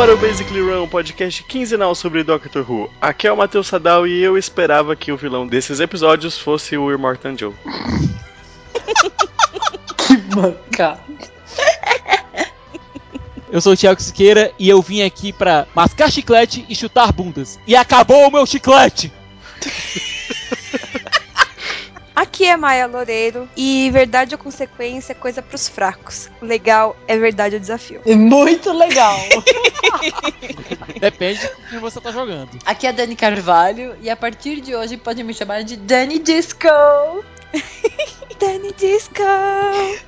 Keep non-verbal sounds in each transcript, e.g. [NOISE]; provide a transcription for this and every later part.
Ar o Basically Run, um podcast quinzenal sobre Doctor Who. Aqui é o Matheus Sadal e eu esperava que o vilão desses episódios fosse o Immortan Joe. que mancada. Eu sou o Thiago Siqueira e eu vim aqui pra mascar chiclete e chutar bundas. E acabou o meu chiclete! [LAUGHS] Aqui é Maia Loureiro e verdade ou consequência é coisa pros fracos. Legal é verdade ou desafio. É muito legal. [LAUGHS] Depende de quem você tá jogando. Aqui é a Dani Carvalho e a partir de hoje pode me chamar de Dani Disco. [LAUGHS] Dani Disco!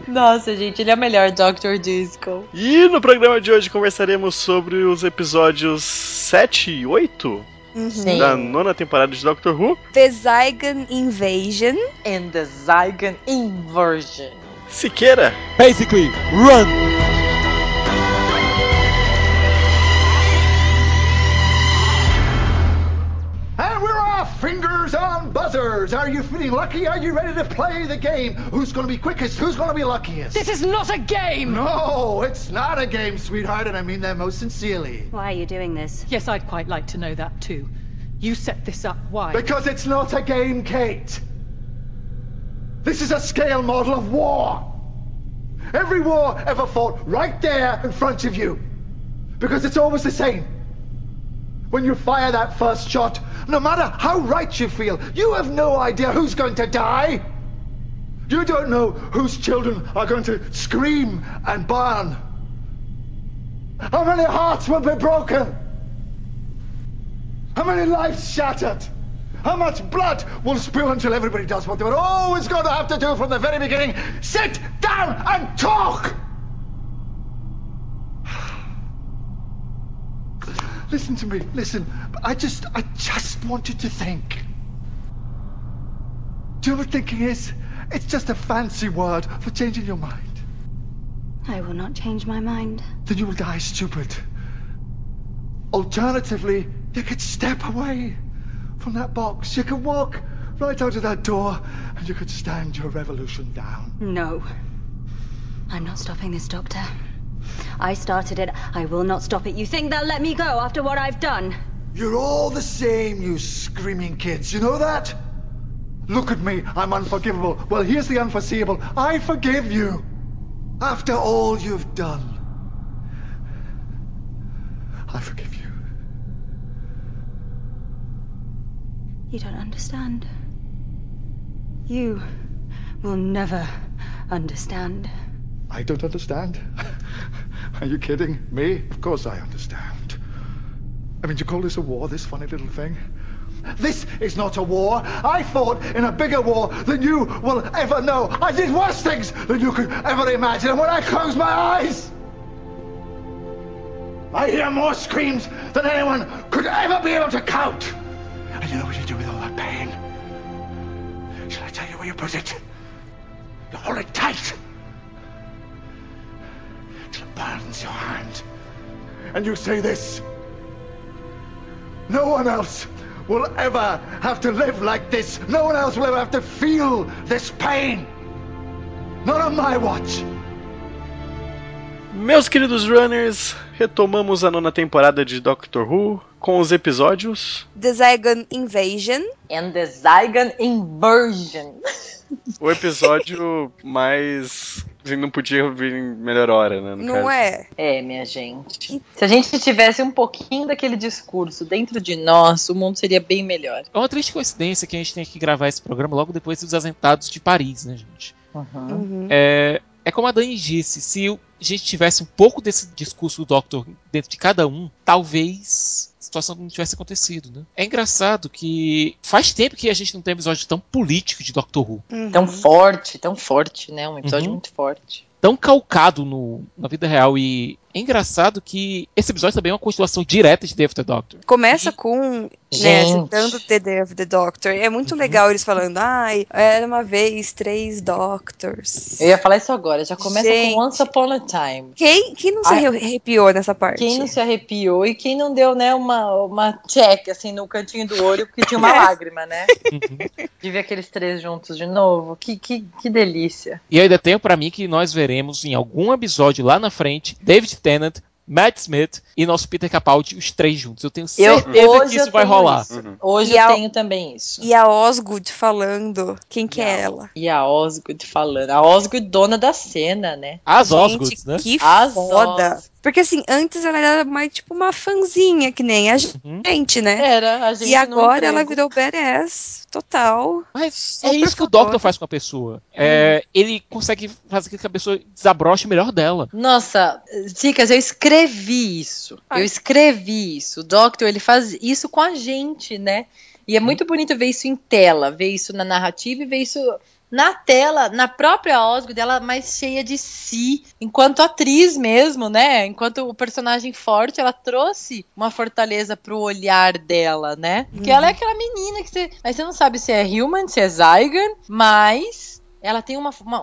Nossa, gente, ele é o melhor Dr. Disco. E no programa de hoje conversaremos sobre os episódios 7 e 8 Sim. da nona temporada de Doctor Who. The Zygon Invasion. And the Zygon Inversion. Siqueira. Basically, run! Fingers on buzzers! Are you feeling lucky? Are you ready to play the game? Who's gonna be quickest? Who's gonna be luckiest? This is not a game! No, it's not a game, sweetheart, and I mean that most sincerely. Why are you doing this? Yes, I'd quite like to know that too. You set this up. Why? Because it's not a game, Kate. This is a scale model of war. Every war ever fought right there in front of you. Because it's always the same. When you fire that first shot, no matter how right you feel, you have no idea who's going to die. You don't know whose children are going to scream and burn. How many hearts will be broken? How many lives shattered? How much blood will spill until everybody does what they were always going to have to do from the very beginning? Sit down and talk! Listen to me, listen. I just, I just want you to think. Do you know what thinking is? It's just a fancy word for changing your mind. I will not change my mind. Then you will die stupid. Alternatively, you could step away from that box. You could walk right out of that door and you could stand your revolution down. No. I'm not stopping this, Doctor. I started it. I will not stop it. You think they'll let me go after what I've done? You're all the same, you screaming kids. You know that? Look at me. I'm unforgivable. Well, here's the unforeseeable. I forgive you. After all you've done. I forgive you. You don't understand. You will never understand. I don't understand. [LAUGHS] Are you kidding? Me? Of course I understand. I mean, do you call this a war, this funny little thing? This is not a war. I fought in a bigger war than you will ever know. I did worse things than you could ever imagine. And when I close my eyes, I hear more screams than anyone could ever be able to count. And you know what you do with all that pain? Shall I tell you where you put it? You hold it tight burns your hand. And you say this No one else will ever have to live like this. No one else will ever have to feel this pain. Not on my watch. Meus queridos runners, retomamos a nona temporada de Doctor Who com os episódios. The Zygon Invasion. And the Zygon Inversion. O episódio mais. assim, Não podia vir em melhor hora, né? no Não caso. é? É, minha gente. Se a gente tivesse um pouquinho daquele discurso dentro de nós, o mundo seria bem melhor. É uma triste coincidência que a gente tem que gravar esse programa logo depois dos atentados de Paris, né, gente? Uhum. É, é como a Dani disse, se a gente tivesse um pouco desse discurso do Doctor dentro de cada um, talvez a situação não tivesse acontecido, né? É engraçado que faz tempo que a gente não tem um episódio tão político de Doctor Who. Uhum. Tão forte, tão forte, né? Um episódio Uhum. muito forte. tão calcado no, na vida real. E é engraçado que esse episódio também é uma continuação direta de Day of the Doctor. Começa com, né, citando The Day of the Doctor. É Uhum. muito legal eles falando, ai, era uma vez três Doctors. Eu ia falar isso agora, já começa Gente. com Once Upon a Time. Quem, quem não se Ai. arrepiou nessa parte? Quem não se arrepiou e quem não deu, né, uma, uma check, assim, no cantinho do olho, porque tinha uma [LAUGHS] lágrima, né? Uhum. De ver aqueles três juntos de novo. Que, que, que delícia. E ainda tenho pra mim que nós veremos em algum episódio lá na frente David Tennant, Matt Smith e nosso Peter Capaldi, os três juntos. Eu tenho Eu, certeza hoje que isso eu vai rolar. isso. Uhum. Hoje E eu a- tenho também isso. E a Osgood falando quem que é ela. E a Osgood falando. A Osgood, dona da cena, né? As Gente, Osgoods, né? que As foda. Os- Porque assim, antes ela era mais tipo uma fanzinha, que nem a Uhum. gente, né? Era, a gente E agora ela virou badass total. Mas é por isso que o. Doctor faz com a pessoa. É, ele consegue fazer com que a pessoa desabroche melhor dela. Nossa, Dicas, eu escrevi isso. Ai. Eu escrevi isso. O Doctor, ele faz isso com a gente, né? E é muito bonito ver isso em tela, ver isso na narrativa e ver isso na tela, na própria Osgood, ela mais cheia de si, enquanto atriz mesmo, né? Enquanto o personagem forte, ela trouxe uma fortaleza pro olhar dela, né? Porque ela é aquela menina que você. Aí você não sabe se é human, se é Zygon, mas ela tem uma, uma,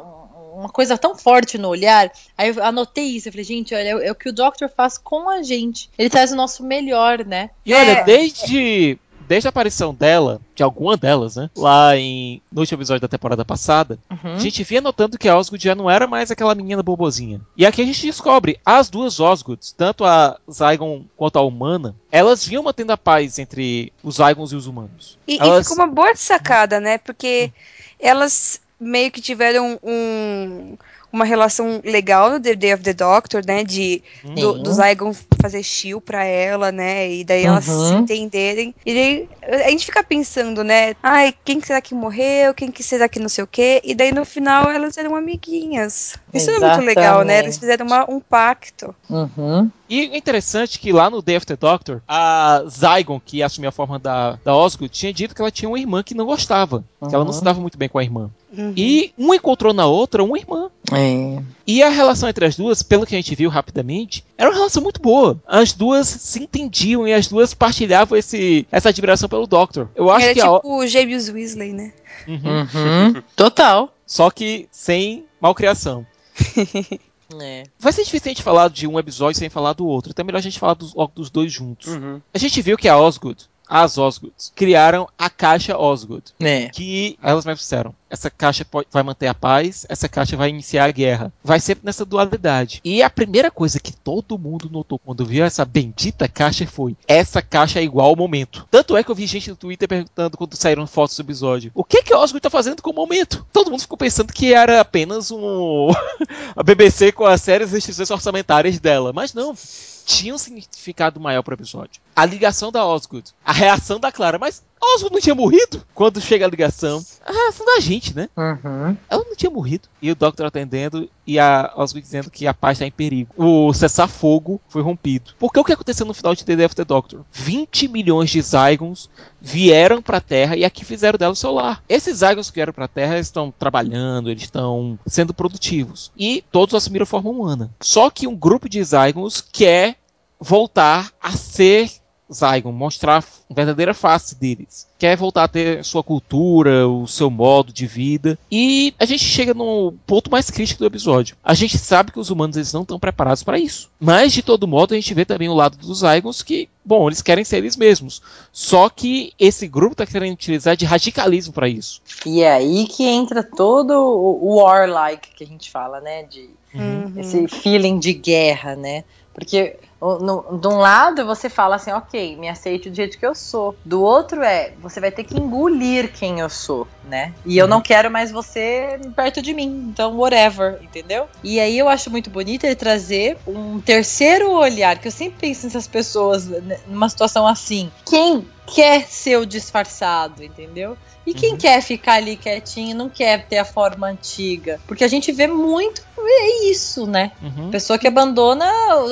uma coisa tão forte no olhar. Aí eu anotei isso, eu falei, gente, olha, é, é o que o Doctor faz com a gente. Ele traz o nosso melhor, né? E olha, É. desde, desde a aparição dela, de alguma delas, né? Lá em, no último episódio da temporada passada, Uhum. a gente via notando que a Osgood já não era mais aquela menina bobozinha. E aqui a gente descobre as duas Osgoods, tanto a Zygon quanto a humana, elas vinham mantendo a paz entre os Zygons e os humanos. E, e Elas- ficou uma boa sacada, né? Porque elas meio que tiveram um, uma relação legal no The Day of the Doctor, né? De do, Sim. do Zygon fazer shield pra ela, né? E daí elas Uhum. se entenderem. E daí a gente fica pensando, né? Ai, quem que será que morreu? Quem que será que não sei o quê? E daí no final elas eram amiguinhas. Isso é muito legal, né? Eles fizeram uma- um pacto. Uhum. E é interessante que lá no Day of the Doctor, a Zygon, que assumiu a forma da, da Osgood, tinha dito que ela tinha uma irmã que não gostava. Que ela não Uhum. se dava muito bem com a irmã. Uhum. E uma encontrou na outra uma irmã. É. E a relação entre as duas, pelo que a gente viu rapidamente, era uma relação muito boa. As duas se entendiam e as duas partilhavam esse, essa admiração pelo Doctor. Eu acho Era que a. tipo o James Weasley, né? Uhum. Uhum. Total. Só que sem malcriação. [LAUGHS] É. Vai ser difícil a gente falar de um episódio sem falar do outro. Então é melhor a gente falar dos, dos dois juntos. Uhum. A gente viu que a Osgood, as Osgoods, criaram a caixa Osgood. É. Que elas mesmas disseram: essa caixa pode- vai manter a paz, essa caixa vai iniciar a guerra. Vai sempre nessa dualidade. E a primeira coisa que todo mundo notou quando viu essa bendita caixa foi: essa caixa é igual ao momento. Tanto é que eu vi gente no Twitter perguntando quando saíram fotos do episódio: o que que a Osgood tá fazendo com o momento? Todo mundo ficou pensando que era apenas um. [LAUGHS] a BBC com as sérias restrições orçamentárias dela. Mas não. Tinha um significado maior pro episódio. A ligação da Osgood. A reação da Clara. Mas a Osgood não tinha morrido? Quando chega a ligação. A reação da gente, né? Uhum. Ela não tinha morrido. E o Doctor atendendo e a Osgood dizendo que a paz está em perigo. O cessar-fogo foi rompido. Porque o que aconteceu no final de The Day of the Doctor? 20 milhões de Zygons vieram pra Terra e aqui fizeram dela o seu lar. Esses Zygons que vieram pra Terra eles estão trabalhando, eles estão sendo produtivos. E todos assumiram forma humana. Só que um grupo de Zygons quer voltar a ser Zygon, mostrar a verdadeira face deles. Quer voltar a ter sua cultura, o seu modo de vida. E a gente chega no ponto mais crítico do episódio. A gente sabe que os humanos eles não estão preparados para isso. Mas de todo modo a gente vê também o lado dos Zygons que, bom, eles querem ser eles mesmos. Só que esse grupo está querendo utilizar de radicalismo para isso. E é aí que entra todo o warlike que a gente fala, né? De Uhum. esse feeling de guerra, né? Porque no- de um lado você fala assim, ok, me aceite do jeito que eu sou. Do outro é, você vai ter que engolir quem eu sou, né? E eu não quero mais você perto de mim, então whatever, entendeu? E aí eu acho muito bonito ele trazer um terceiro olhar, que eu sempre penso nessas pessoas né, numa situação assim. Quem quer ser o disfarçado, entendeu? E quem Uhum. quer ficar ali quietinho, não quer ter a forma antiga. Porque a gente vê muito é isso, né? Uhum. Pessoa que abandona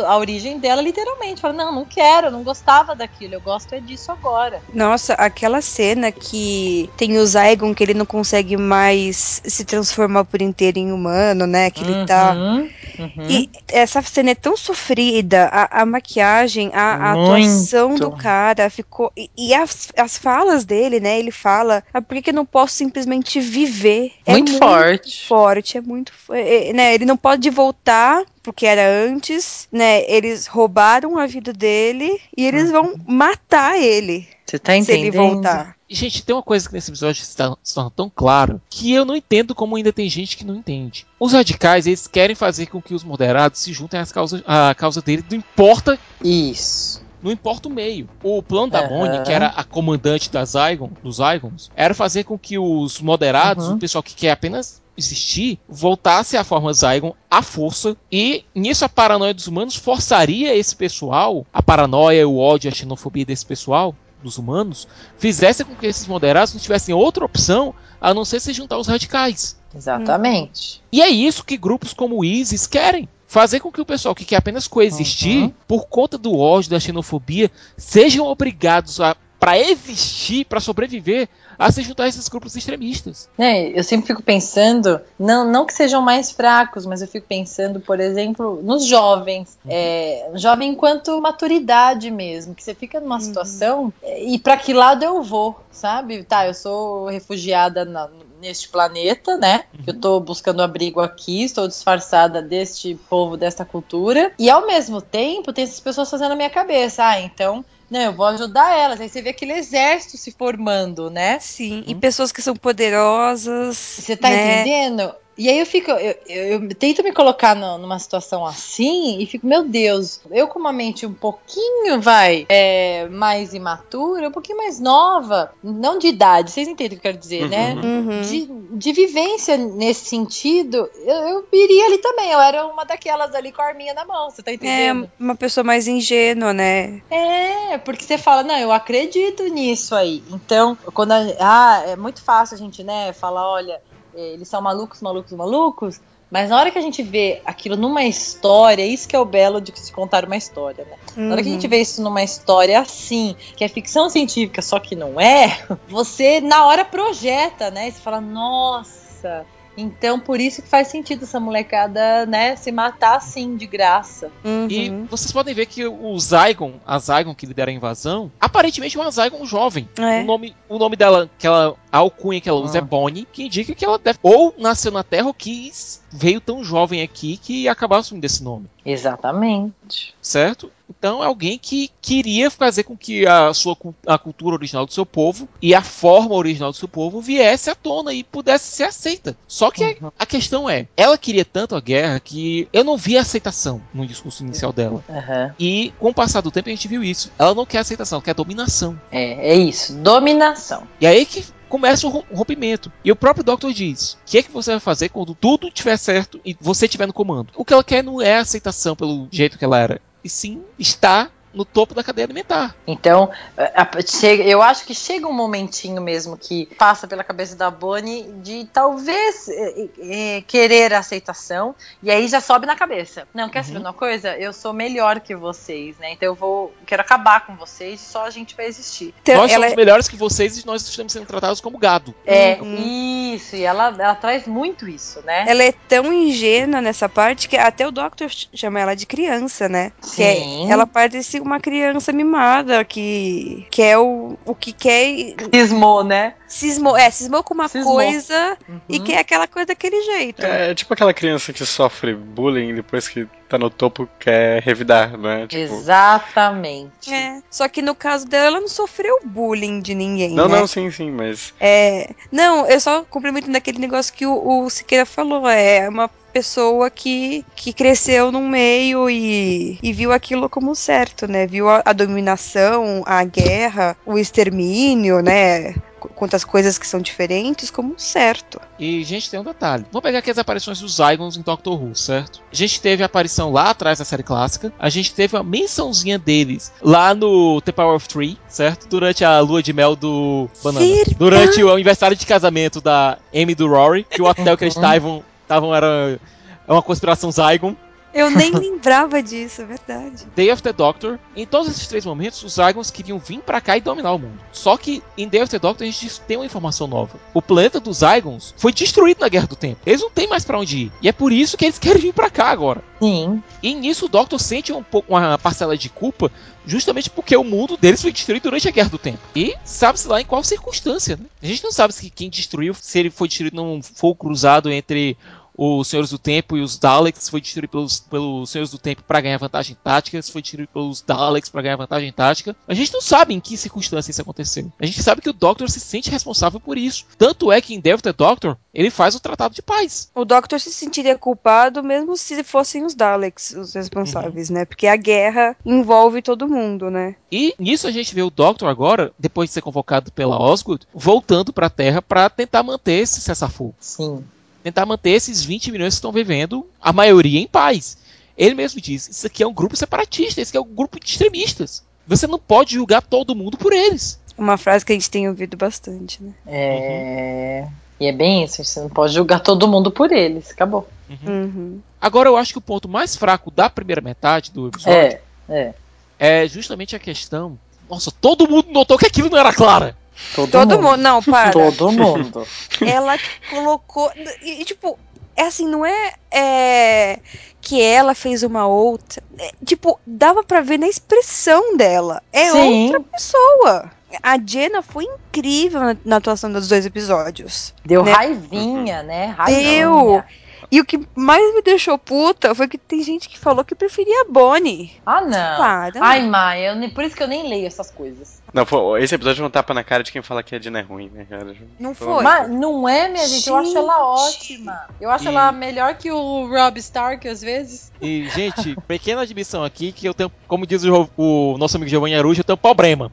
a origem dela literalmente. Fala, não, não quero, não gostava daquilo, eu gosto é disso agora. Nossa, aquela cena que tem o Zygon que ele não consegue mais se transformar por inteiro em humano, né? Que ele tá. Uhum, uhum. E essa cena é tão sofrida, a, a maquiagem, a, a atuação do cara ficou. E, e as, as falas dele, né? Ele fala, ah, por que, que eu não posso simplesmente viver? É Muito forte. forte, é muito. é, é, né, ele não pode voltar pro que era antes, né? Eles roubaram a vida dele e eles vão matar ele Você tá se entendendo? ele voltar. E, gente, tem uma coisa que nesse episódio se tá- se torna tão claro que eu não entendo como ainda tem gente que não entende. Os radicais, eles querem fazer com que os moderados se juntem às causas, à causa dele, não importa Isso. Não importa o meio. O plano da Aham. Bonnie, que era a comandante da Zygon, dos Zygons, era fazer com que os moderados, Uhum. o pessoal que quer apenas existir, voltasse à forma Zygon à força. E nisso a paranoia dos humanos forçaria esse pessoal, a paranoia, o ódio, a xenofobia desse pessoal, dos humanos, fizesse com que esses moderados não tivessem outra opção a não ser se juntar aos radicais. Exatamente. E é isso que grupos como o ISIS querem. Fazer com que o pessoal que quer apenas coexistir, Uhum. por conta do ódio, da xenofobia, sejam obrigados a, para existir, para sobreviver, a se juntar a esses grupos extremistas. Né, eu sempre fico pensando, não, não que sejam mais fracos, mas eu fico pensando, por exemplo, nos jovens. É, jovem enquanto maturidade mesmo, que você fica numa situação é, e para que lado eu vou, sabe? Tá, eu sou refugiada na- neste planeta, né? Eu tô buscando abrigo aqui, estou disfarçada deste povo, desta cultura, e ao mesmo tempo tem essas pessoas fazendo a minha cabeça, ah, então. Não, eu vou ajudar elas. Aí você vê aquele exército se formando, né? Sim, e pessoas que são poderosas. Você tá né? entendendo? E aí eu fico, eu, eu- eu tento me colocar no- numa situação assim e fico, meu Deus, eu com uma mente um pouquinho, vai, é, mais imatura, um pouquinho mais nova, não de idade, vocês entendem o que eu quero dizer, né? Uhum. De, de vivência nesse sentido, eu, eu iria ali também, eu era uma daquelas ali com a arminha na mão, você tá É entendendo? uma pessoa mais ingênua, né? É, porque você fala, não, eu acredito nisso aí. Então, quando a, ah, é muito fácil a gente, né, falar, olha, eles são malucos, malucos, malucos. Mas na hora que a gente vê aquilo numa história, isso que é o belo de se contar uma história, né? Na hora que a gente vê isso numa história assim, que é ficção científica, só que não é, [LAUGHS] você na hora projeta, né? E você fala, nossa. Então, por isso que faz sentido essa molecada, né, se matar assim, de graça. Uhum. E vocês podem ver que o Zygon, a Zygon que lidera a invasão, aparentemente é uma Zygon jovem. É. O, nome, o nome dela, que ela, a alcunha que ela usa Ah. é Bonnie, que indica que ela deve, ou nasceu na Terra ou que veio tão jovem aqui que acabaram assumindo esse nome. Exatamente. certo? Então é alguém que queria fazer com que a sua a cultura original do seu povo e a forma original do seu povo viesse à tona e pudesse ser aceita. Só que Uhum. a questão é, ela queria tanto a guerra que eu não vi aceitação no discurso inicial dela. Aham. E com o passar do tempo a gente viu isso. Ela não quer aceitação, ela quer dominação. É, é isso. Dominação. E aí que começa o rom- o rompimento. E o próprio Doctor diz: o que é que você vai fazer quando tudo estiver certo e você estiver no comando? O que ela quer não é a aceitação pelo jeito que ela era, e sim estar no topo da cadeia alimentar. Então, a- a- chega- eu acho que chega um momentinho mesmo que passa pela cabeça da Bonnie de talvez eh, querer a aceitação, e aí já sobe na cabeça. Não, quer saber uma coisa? Eu sou melhor que vocês, né? Então eu vou. Quero acabar com vocês, só a gente vai existir. Então, nós ela somos melhores que vocês e nós estamos sendo tratados como gado. É, Uhum. isso, e ela, ela traz muito isso, né? Ela é tão ingênua nessa parte que até o Doctor ch- chama ela de criança, né? Que é- Sim. ela parece uma criança mimada que quer o, o que quer e Cismou, né? cismou, é, cismou com uma Cismou. coisa e Uhum. quer aquela coisa daquele jeito. É tipo aquela criança que sofre bullying e depois que tá no topo quer revidar, né? Tipo, Exatamente. É, Só que no caso dela, ela não sofreu bullying de ninguém. não, né? não, sim, sim, mas É, não, eu só complemento naquele negócio que o, o Siqueira falou. É uma pessoa que, que cresceu num meio e, e viu aquilo como certo, né? Viu a, a dominação, a guerra, o extermínio, né? qu- Quantas coisas que são diferentes como certo. E, gente, tem um detalhe. Vamos pegar aqui as aparições dos Zygons em Doctor Who, certo? A gente teve a aparição lá atrás da série clássica. A gente teve uma mençãozinha deles lá no The Power of Three, certo? Durante a lua de mel do Banana. Verdade. Durante o aniversário de casamento da Amy e do Rory, que o hotel que eles estavam estavam era uma conspiração Zygon. Eu nem [LAUGHS] lembrava disso, é verdade. Day of the Doctor, em todos esses três momentos, os Zygons queriam vir pra cá e dominar o mundo. Só que em Day of the Doctor a gente tem uma informação nova. O planeta dos Zygons foi destruído na Guerra do Tempo. Eles não têm mais pra onde ir. E é por isso que eles [LAUGHS] querem vir pra cá agora. Sim. E nisso o Doctor sente um pouco uma parcela de culpa, justamente porque o mundo deles foi destruído durante a Guerra do Tempo. E sabe-se lá em qual circunstância, né? A gente não sabe se quem destruiu, se ele foi destruído num fogo cruzado entre os Senhores do Tempo e os Daleks, foi destruído pelos, pelos Senhores do Tempo para ganhar vantagem tática, se foi destruído pelos Daleks para ganhar vantagem tática. A gente não sabe em que circunstância isso aconteceu. A gente sabe que o Doctor se sente responsável por isso. Tanto é que em Death the Doctor, ele faz o tratado de paz. O Doctor se sentiria culpado mesmo se fossem os Daleks os responsáveis, né? Porque a guerra envolve todo mundo, né? E nisso a gente vê o Doctor agora, depois de ser convocado pela Osgood, voltando para a Terra para tentar manter esse cessar-fogo. Sim. Tentar manter esses 20 milhões que estão vivendo, a maioria em paz. Ele mesmo diz: Isso aqui é um grupo separatista, esse aqui é um grupo de extremistas. Você não pode julgar todo mundo por eles. Uma frase que a gente tem ouvido bastante, né? É. E é bem isso, você não pode julgar todo mundo por eles. Acabou. Uhum. Agora, eu acho que o ponto mais fraco da primeira metade do episódio É, é. é justamente a questão. Nossa, todo mundo notou que aquilo não era Clara. Todo, Todo mundo. Não, para. Todo mundo. [LAUGHS] ela colocou. E, tipo, é assim, não é, é que ela fez uma outra. É, tipo, dava pra ver na expressão dela. É Sim. outra pessoa. A Jenna foi incrível na, na atuação dos dois episódios. Deu Né? raivinha, né? Raivinha. Deu! E o que mais me deixou puta foi que tem gente que falou que preferia a Bonnie. Ah, não. Para. Ai, Maia, eu nem- por isso que eu nem leio essas coisas. Não, pô, esse episódio é um tapa na cara de quem fala que a Dina é ruim, né, cara? Não Pô, foi? Mas não é, minha gente? Eu acho ela Gente. ótima. Eu acho E- ela melhor que o Rob Stark, às vezes. E, gente, pequena admissão aqui que eu tenho, como diz o, o nosso amigo Giovanni Arujo, eu tenho problema,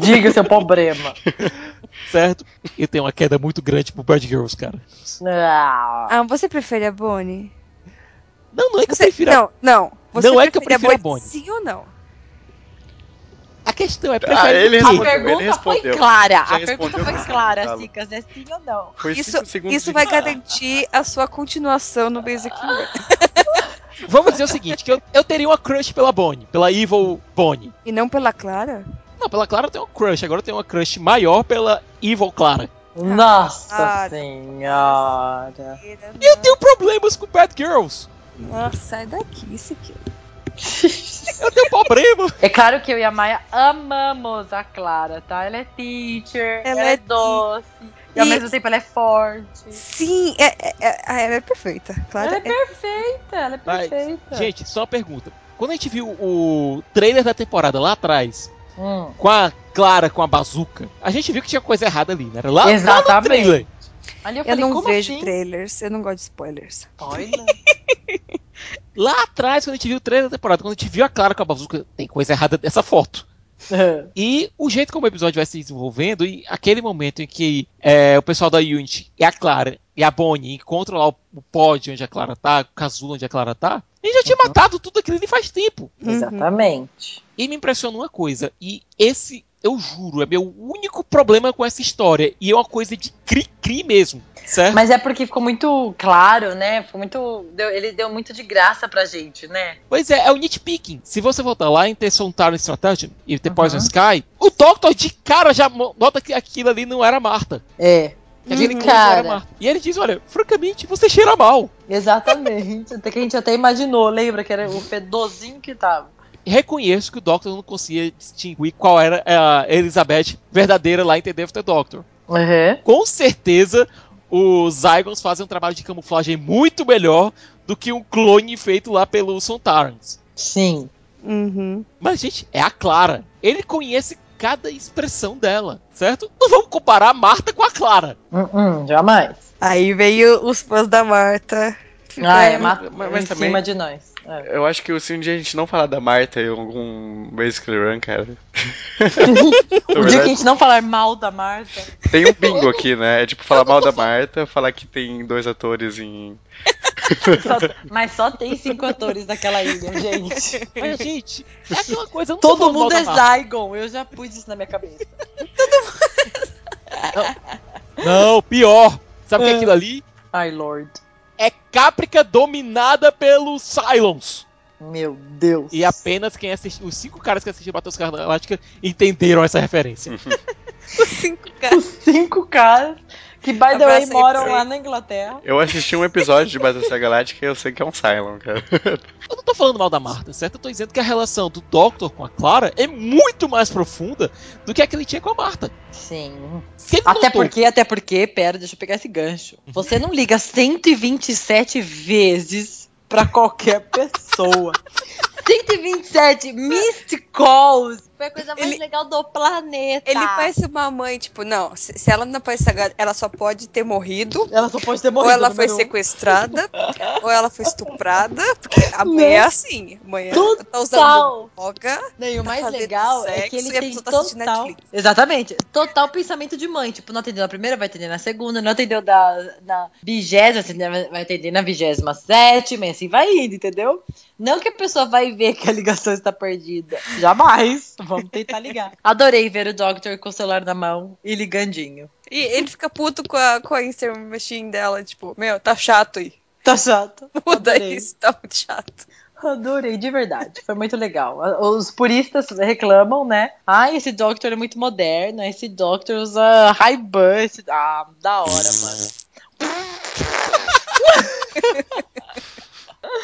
Diga seu problema. [LAUGHS] certo? Eu tenho uma queda muito grande pro Bad Girls, cara. Ah, Ah, você prefere a Bonnie? Não, não é que eu Você, prefiro. a- não, não. Você Não é que eu prefiro a Bonnie. Sim ou não? A questão é Ah, prefere ele o quê? a pergunta ele foi clara. Já a pergunta foi clara. Cicas. É sim ou não? Foi Isso, isso vai garantir a sua continuação no Basic. Vamos dizer o seguinte, que eu, eu teria uma crush pela Bonnie, pela Evil Bonnie. E não pela Clara? Não, pela Clara eu tenho uma crush, agora eu tenho uma crush maior pela Evil Clara. Nossa Ah, senhora. Eu tenho problemas com Bad Girls. Nossa, sai daqui, isso aqui. [LAUGHS] Eu tenho problema. É claro que eu e a Maia amamos a Clara, tá? Ela é teacher, ela, Ela é, é doce. E ao E- mesmo tempo ela é forte. Sim, é, é, é- ah, ela é perfeita. Clara Ela é é- perfeita, ela é Mas, perfeita. Gente, só uma pergunta. Quando a gente viu o trailer da temporada lá atrás, Hum, com a Clara com a bazuca, a gente viu que tinha coisa errada ali, né? Era lá, lá no Exatamente. trailer. ali eu Eu falei, não como vejo assim? trailers, eu não gosto de spoilers. Spoiler. [LAUGHS] Lá atrás, quando a gente viu o trailer da temporada, quando a gente viu a Clara com a bazuca, tem coisa errada dessa foto. [LAUGHS] E o jeito como o episódio vai se desenvolvendo, e aquele momento em que é, o pessoal da Unity e a Clara e a Bonnie encontram lá o, o pod onde a Clara tá, o casulo onde a Clara tá, ele já tinha matado tudo aquilo ali faz tempo. Uhum. Exatamente. E me impressiona uma coisa, e esse, eu juro, é meu único problema com essa história, e é uma coisa de cri-cri mesmo, certo? Mas é porque ficou muito claro, né? Ficou muito. deu- ele deu muito de graça pra gente, né? Pois é, é o nitpicking. Se você voltar lá em ter Sontaran Strategy e ter Uhum. Poison Sky, o Doctor de cara já mo- nota que aquilo ali não era Marta. É. Que aquele Uhum. Cara. E ele diz, olha, francamente, você cheira mal. Exatamente. Até que a gente até imaginou, lembra que era o fedorzinho que tava. Reconheço que o Doctor não conseguia distinguir qual era a Elizabeth verdadeira lá em The Death of the Doctor. Uhum. Com certeza, os Zygons fazem um trabalho de camuflagem muito melhor do que um clone feito lá pelos Sontarans. Sim. Uhum. Mas, gente, é a Clara. Ele conhece cada expressão dela, certo? Não vamos comparar a Marta com a Clara. Uhum, jamais. Aí veio os fãs da Marta. Ah, é, mas- mas em também- cima de nós. É. Eu acho que se um dia a gente não falar da Marta em algum Basically Run, cara. [LAUGHS] O dia que a gente não falar mal da Marta. tem um bingo aqui, né? É tipo falar mal da Marta, falar que tem dois atores em. Só- mas só tem cinco atores naquela ilha, gente. Mas, gente, é aquela coisa. eu não tô Todo mundo é. Zygon, eu já pus isso na minha cabeça. [LAUGHS] Não, pior. Sabe o que é aquilo ali? Ai, Lord. É Caprica dominada pelos Cylons. Meu Deus. E apenas quem assistiu, os cinco caras que assistiram Battlestar Galáctica entenderam essa referência. [LAUGHS] Os cinco caras. Os cinco caras que, by the way, moram lá na Inglaterra. Eu assisti um episódio de Battlestar Galáctica e eu sei que é um Cylon, cara. [LAUGHS] Eu não tô falando mal da Marta, certo? Eu tô dizendo que a relação do Doctor com a Clara é muito mais profunda do que a que ele tinha com a Marta. Sim. Até notou? porque, até porque, pera, deixa eu pegar esse gancho. Você não liga 127 vezes pra qualquer pessoa. [LAUGHS] 127 missed calls. Foi a coisa mais Ele- legal do planeta. Ele parece uma mãe, tipo, não, se, se ela não pode ser, ela só pode ter morrido, Ela só pode ter ou morrido. ela foi um. sequestrada, [LAUGHS] ou ela foi estuprada, porque a mãe é assim, a mãe é- tá usando Total. droga, Não, e o tá mais legal é sexo que ele a tem pessoa tá assistindo total. Netflix. Exatamente. Total pensamento de mãe. Tipo, não atendeu na primeira, vai atender na segunda. Não atendeu da, na vigésima, vai atender na vigésima sétima. E assim vai indo, entendeu? Não que a pessoa vai ver que a ligação está perdida. Jamais. Vamos tentar ligar. [LAUGHS] Adorei ver o Doctor com o celular na mão e ligandinho. E ele fica puto com a, com a Instagram machine dela, tipo, meu, tá chato aí. Tá chato. [LAUGHS] Muda Adorei. isso, tá muito chato. Adorei, de verdade. Foi muito legal. Os puristas reclamam, né? Ah, esse Doctor é muito moderno. Esse Doctor usa high bus. Ah, da hora, mano. [LAUGHS]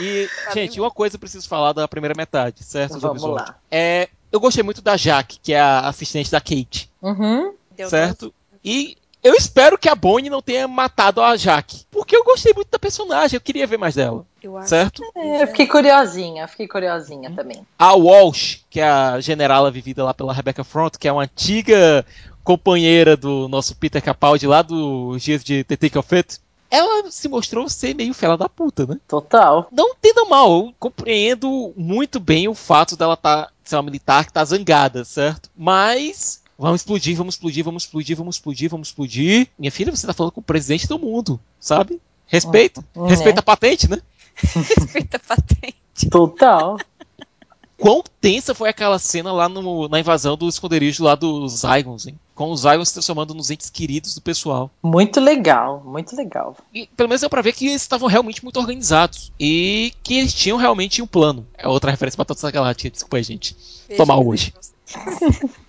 E, gente, uma coisa eu preciso falar da primeira metade, certo? Do Vamos episódio. lá. É, eu gostei muito da Jaque, que é a assistente da Kate, Uhum. Certo? E eu espero que a Bonnie não tenha matado a Jaque, porque eu gostei muito da personagem, eu queria ver mais dela, Eu acho. certo? É, eu fiquei curiosinha, fiquei curiosinha também. A Walsh, que é a generala vivida lá pela Rebecca Front, que é uma antiga companheira do nosso Peter Capaldi lá dos dias de The Take of It, ela se mostrou ser meio fela da puta, né? Total. Não entenda mal, eu compreendo muito bem o fato dela tá, ser uma militar que tá zangada, certo? Mas vamos explodir, vamos explodir, vamos explodir, vamos explodir, vamos explodir. Minha filha, você tá falando com o presidente do mundo, sabe? Respeita. Uhum. Respeita a patente, né? [LAUGHS] Respeita a patente. Total. Quão tensa foi aquela cena lá no- na invasão do esconderijo lá dos Zygons, hein? Com os Zygons se transformando nos entes queridos do pessoal. Muito legal, muito legal. E pelo menos deu pra ver que eles estavam realmente muito organizados. E que eles tinham realmente um plano. É outra referência pra Battlestar Galáctica, desculpa aí, gente. Tô mal hoje. [LAUGHS]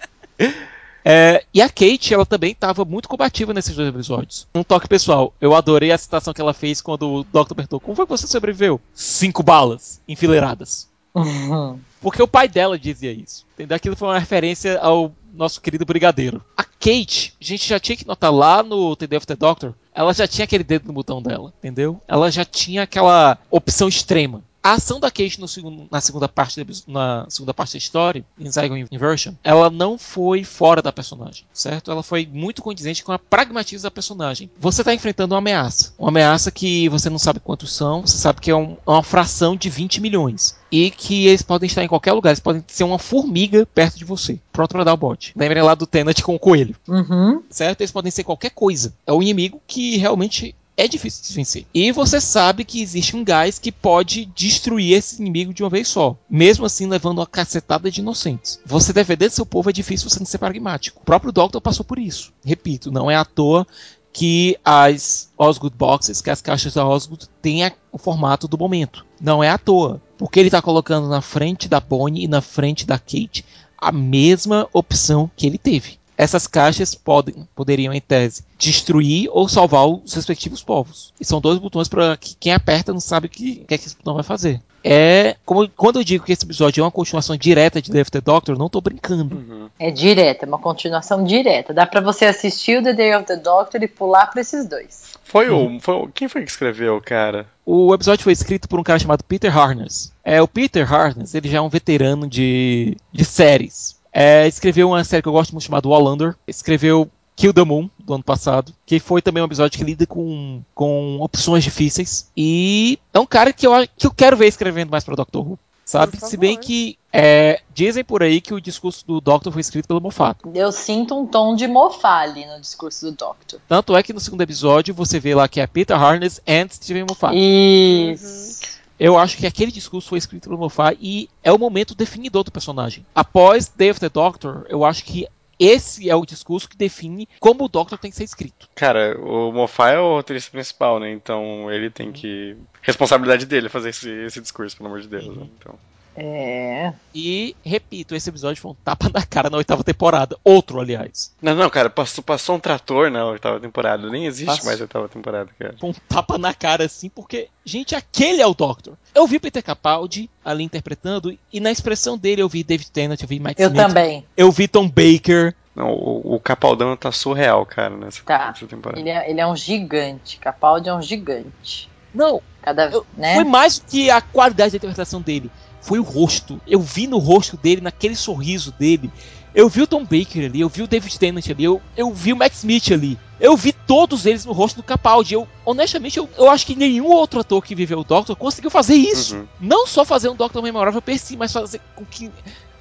É, e a Kate, ela também estava muito combativa nesses dois episódios. Um toque pessoal, eu adorei a citação que ela fez quando o Dr. perguntou: Como foi que você sobreviveu? Cinco balas enfileiradas. Uhum. [LAUGHS] Porque o pai dela dizia isso. Entendeu? Aquilo foi uma referência ao nosso querido brigadeiro. A Kate, a gente já tinha que notar lá no The Day of the Doctor, ela já tinha aquele dedo no botão dela, entendeu? Ela já tinha aquela opção extrema. A ação da Kate no segundo- na, segunda parte da, na segunda parte da história, em Zygon Inversion, ela não foi fora da personagem, certo? Ela foi muito condizente com a pragmatismo da personagem. Você está enfrentando uma ameaça. Uma ameaça que você não sabe quantos são, você sabe que é um- uma fração de 20 milhões. E que eles podem estar em qualquer lugar, eles podem ser uma formiga perto de você, pronto para dar o bote. Lembrem lá do Tenet com o coelho Uhum. certo? Eles podem ser qualquer coisa. É um inimigo que realmente é difícil de vencer. E você sabe que existe um gás que pode destruir esse inimigo de uma vez só, mesmo assim levando uma cacetada de inocentes. Você defender seu povo é difícil você ser pragmático. O próprio Doctor passou por isso. Repito, não é à toa que as Osgood Boxes, que as caixas da Osgood, têm o formato do momento. Não é à toa. Porque ele está colocando na frente da Bonnie e na frente da Kate a mesma opção que ele teve. Essas caixas podem, poderiam, em tese, destruir ou salvar os respectivos povos. E são dois botões para que quem aperta não sabe o que, que, é que esse botão vai fazer. É. Como, quando eu digo que esse episódio é uma continuação direta de The After Doctor, não tô brincando. Uhum. É direta, é uma continuação direta. Dá pra você assistir o The Day of the Doctor e pular pra esses dois. Foi o, foi. Quem foi que escreveu, cara? O episódio foi escrito por um cara chamado Peter Harness. É, o Peter Harness, ele já é um veterano de, de séries. É, escreveu uma série que eu gosto muito chamada Wallander. Escreveu Kill the Moon, do ano passado. Que foi também um episódio que lida com, com opções difíceis. E é um cara que eu, que eu quero ver escrevendo mais para Doctor Who. Sabe? Se bem que é, dizem por aí que o discurso do Doctor foi escrito pelo Moffat. Eu sinto um tom de mofar ali no discurso do Doctor. Tanto é que no segundo episódio você vê lá que é Peter Harness and Steven Moffat. Isso. Eu acho que aquele discurso foi escrito pelo Moffat e é o momento definidor do personagem. Após Day of the Doctor, eu acho que esse é o discurso que define como o Doctor tem que ser escrito. Cara, o Moffat é o roteirista principal, né? Então ele tem que. Responsabilidade dele fazer esse, esse discurso, pelo amor de Deus. Né? Então. É. E, repito, esse episódio foi um tapa na cara na oitava temporada. Outro, aliás. Não, não, cara, passou, passou um trator na oitava temporada. Nem existe Passou. mais a oitava temporada, cara. Foi um tapa na cara, assim, porque, gente, aquele é o Doctor. Eu vi Peter Capaldi ali interpretando, e na expressão dele eu vi David Tennant, eu vi Mike Eu Smith, também. eu vi Tom Baker. Não, o, o Capaldão tá surreal, cara, nessa, Tá. temporada. Ele é, ele é um gigante. Capaldi é um gigante. Não, Cada Eu- né? foi mais do que a qualidade da interpretação dele. Foi o rosto. Eu vi no rosto dele, naquele sorriso dele. Eu vi o Tom Baker ali, eu vi o David Tennant ali, eu, eu vi o Max Smith ali. Eu vi todos eles no rosto do Capaldi. Eu, honestamente, eu, eu acho que nenhum outro ator que viveu o Doctor conseguiu fazer isso. Uhum. Não só fazer um Doctor memorável per si, mas fazer com que,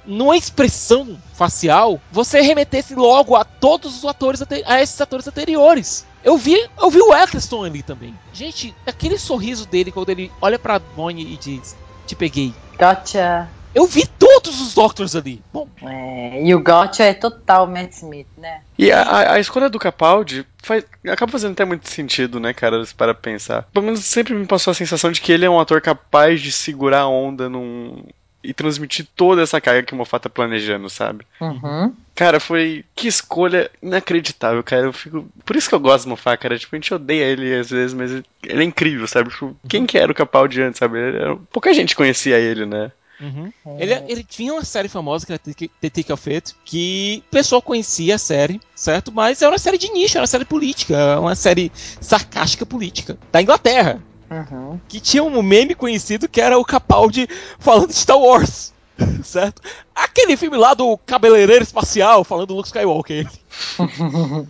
numa expressão facial, você remetesse logo a todos os atores, a esses atores anteriores. Eu vi, eu vi o Eccleston ali também. Gente, aquele sorriso dele quando ele olha pra Bonnie e diz: Te peguei. Gotcha. Eu vi todos os Doctors ali. Bom, É, e o Gotcha é total Matt Smith, né? E a, a- a escolha do Capaldi faz, acaba fazendo até muito sentido, né, cara, se para pensar. Pelo menos sempre me passou a sensação de que ele é um ator capaz de segurar a onda num. E transmitir toda essa carga que o Moffat tá planejando, sabe? Uhum. Cara, foi. Que escolha inacreditável, cara. Eu fico. Por isso que eu gosto do Moffat, cara. Tipo, a gente odeia ele às vezes, mas ele é incrível, sabe? Tipo, quem que era o Capaldi antes, sabe? Era- Pouca gente conhecia ele, né? Uhum. Ele, ele tinha uma série famosa que era The The Tick of It, que o pessoal conhecia a série, certo? Mas era uma série de nicho, era uma série política, uma série sarcástica política, da Inglaterra. Uhum. Que tinha um meme conhecido que era o Capaldi falando de Star Wars, [LAUGHS] certo? Aquele filme lá do cabeleireiro espacial falando do Luke Skywalker, [LAUGHS]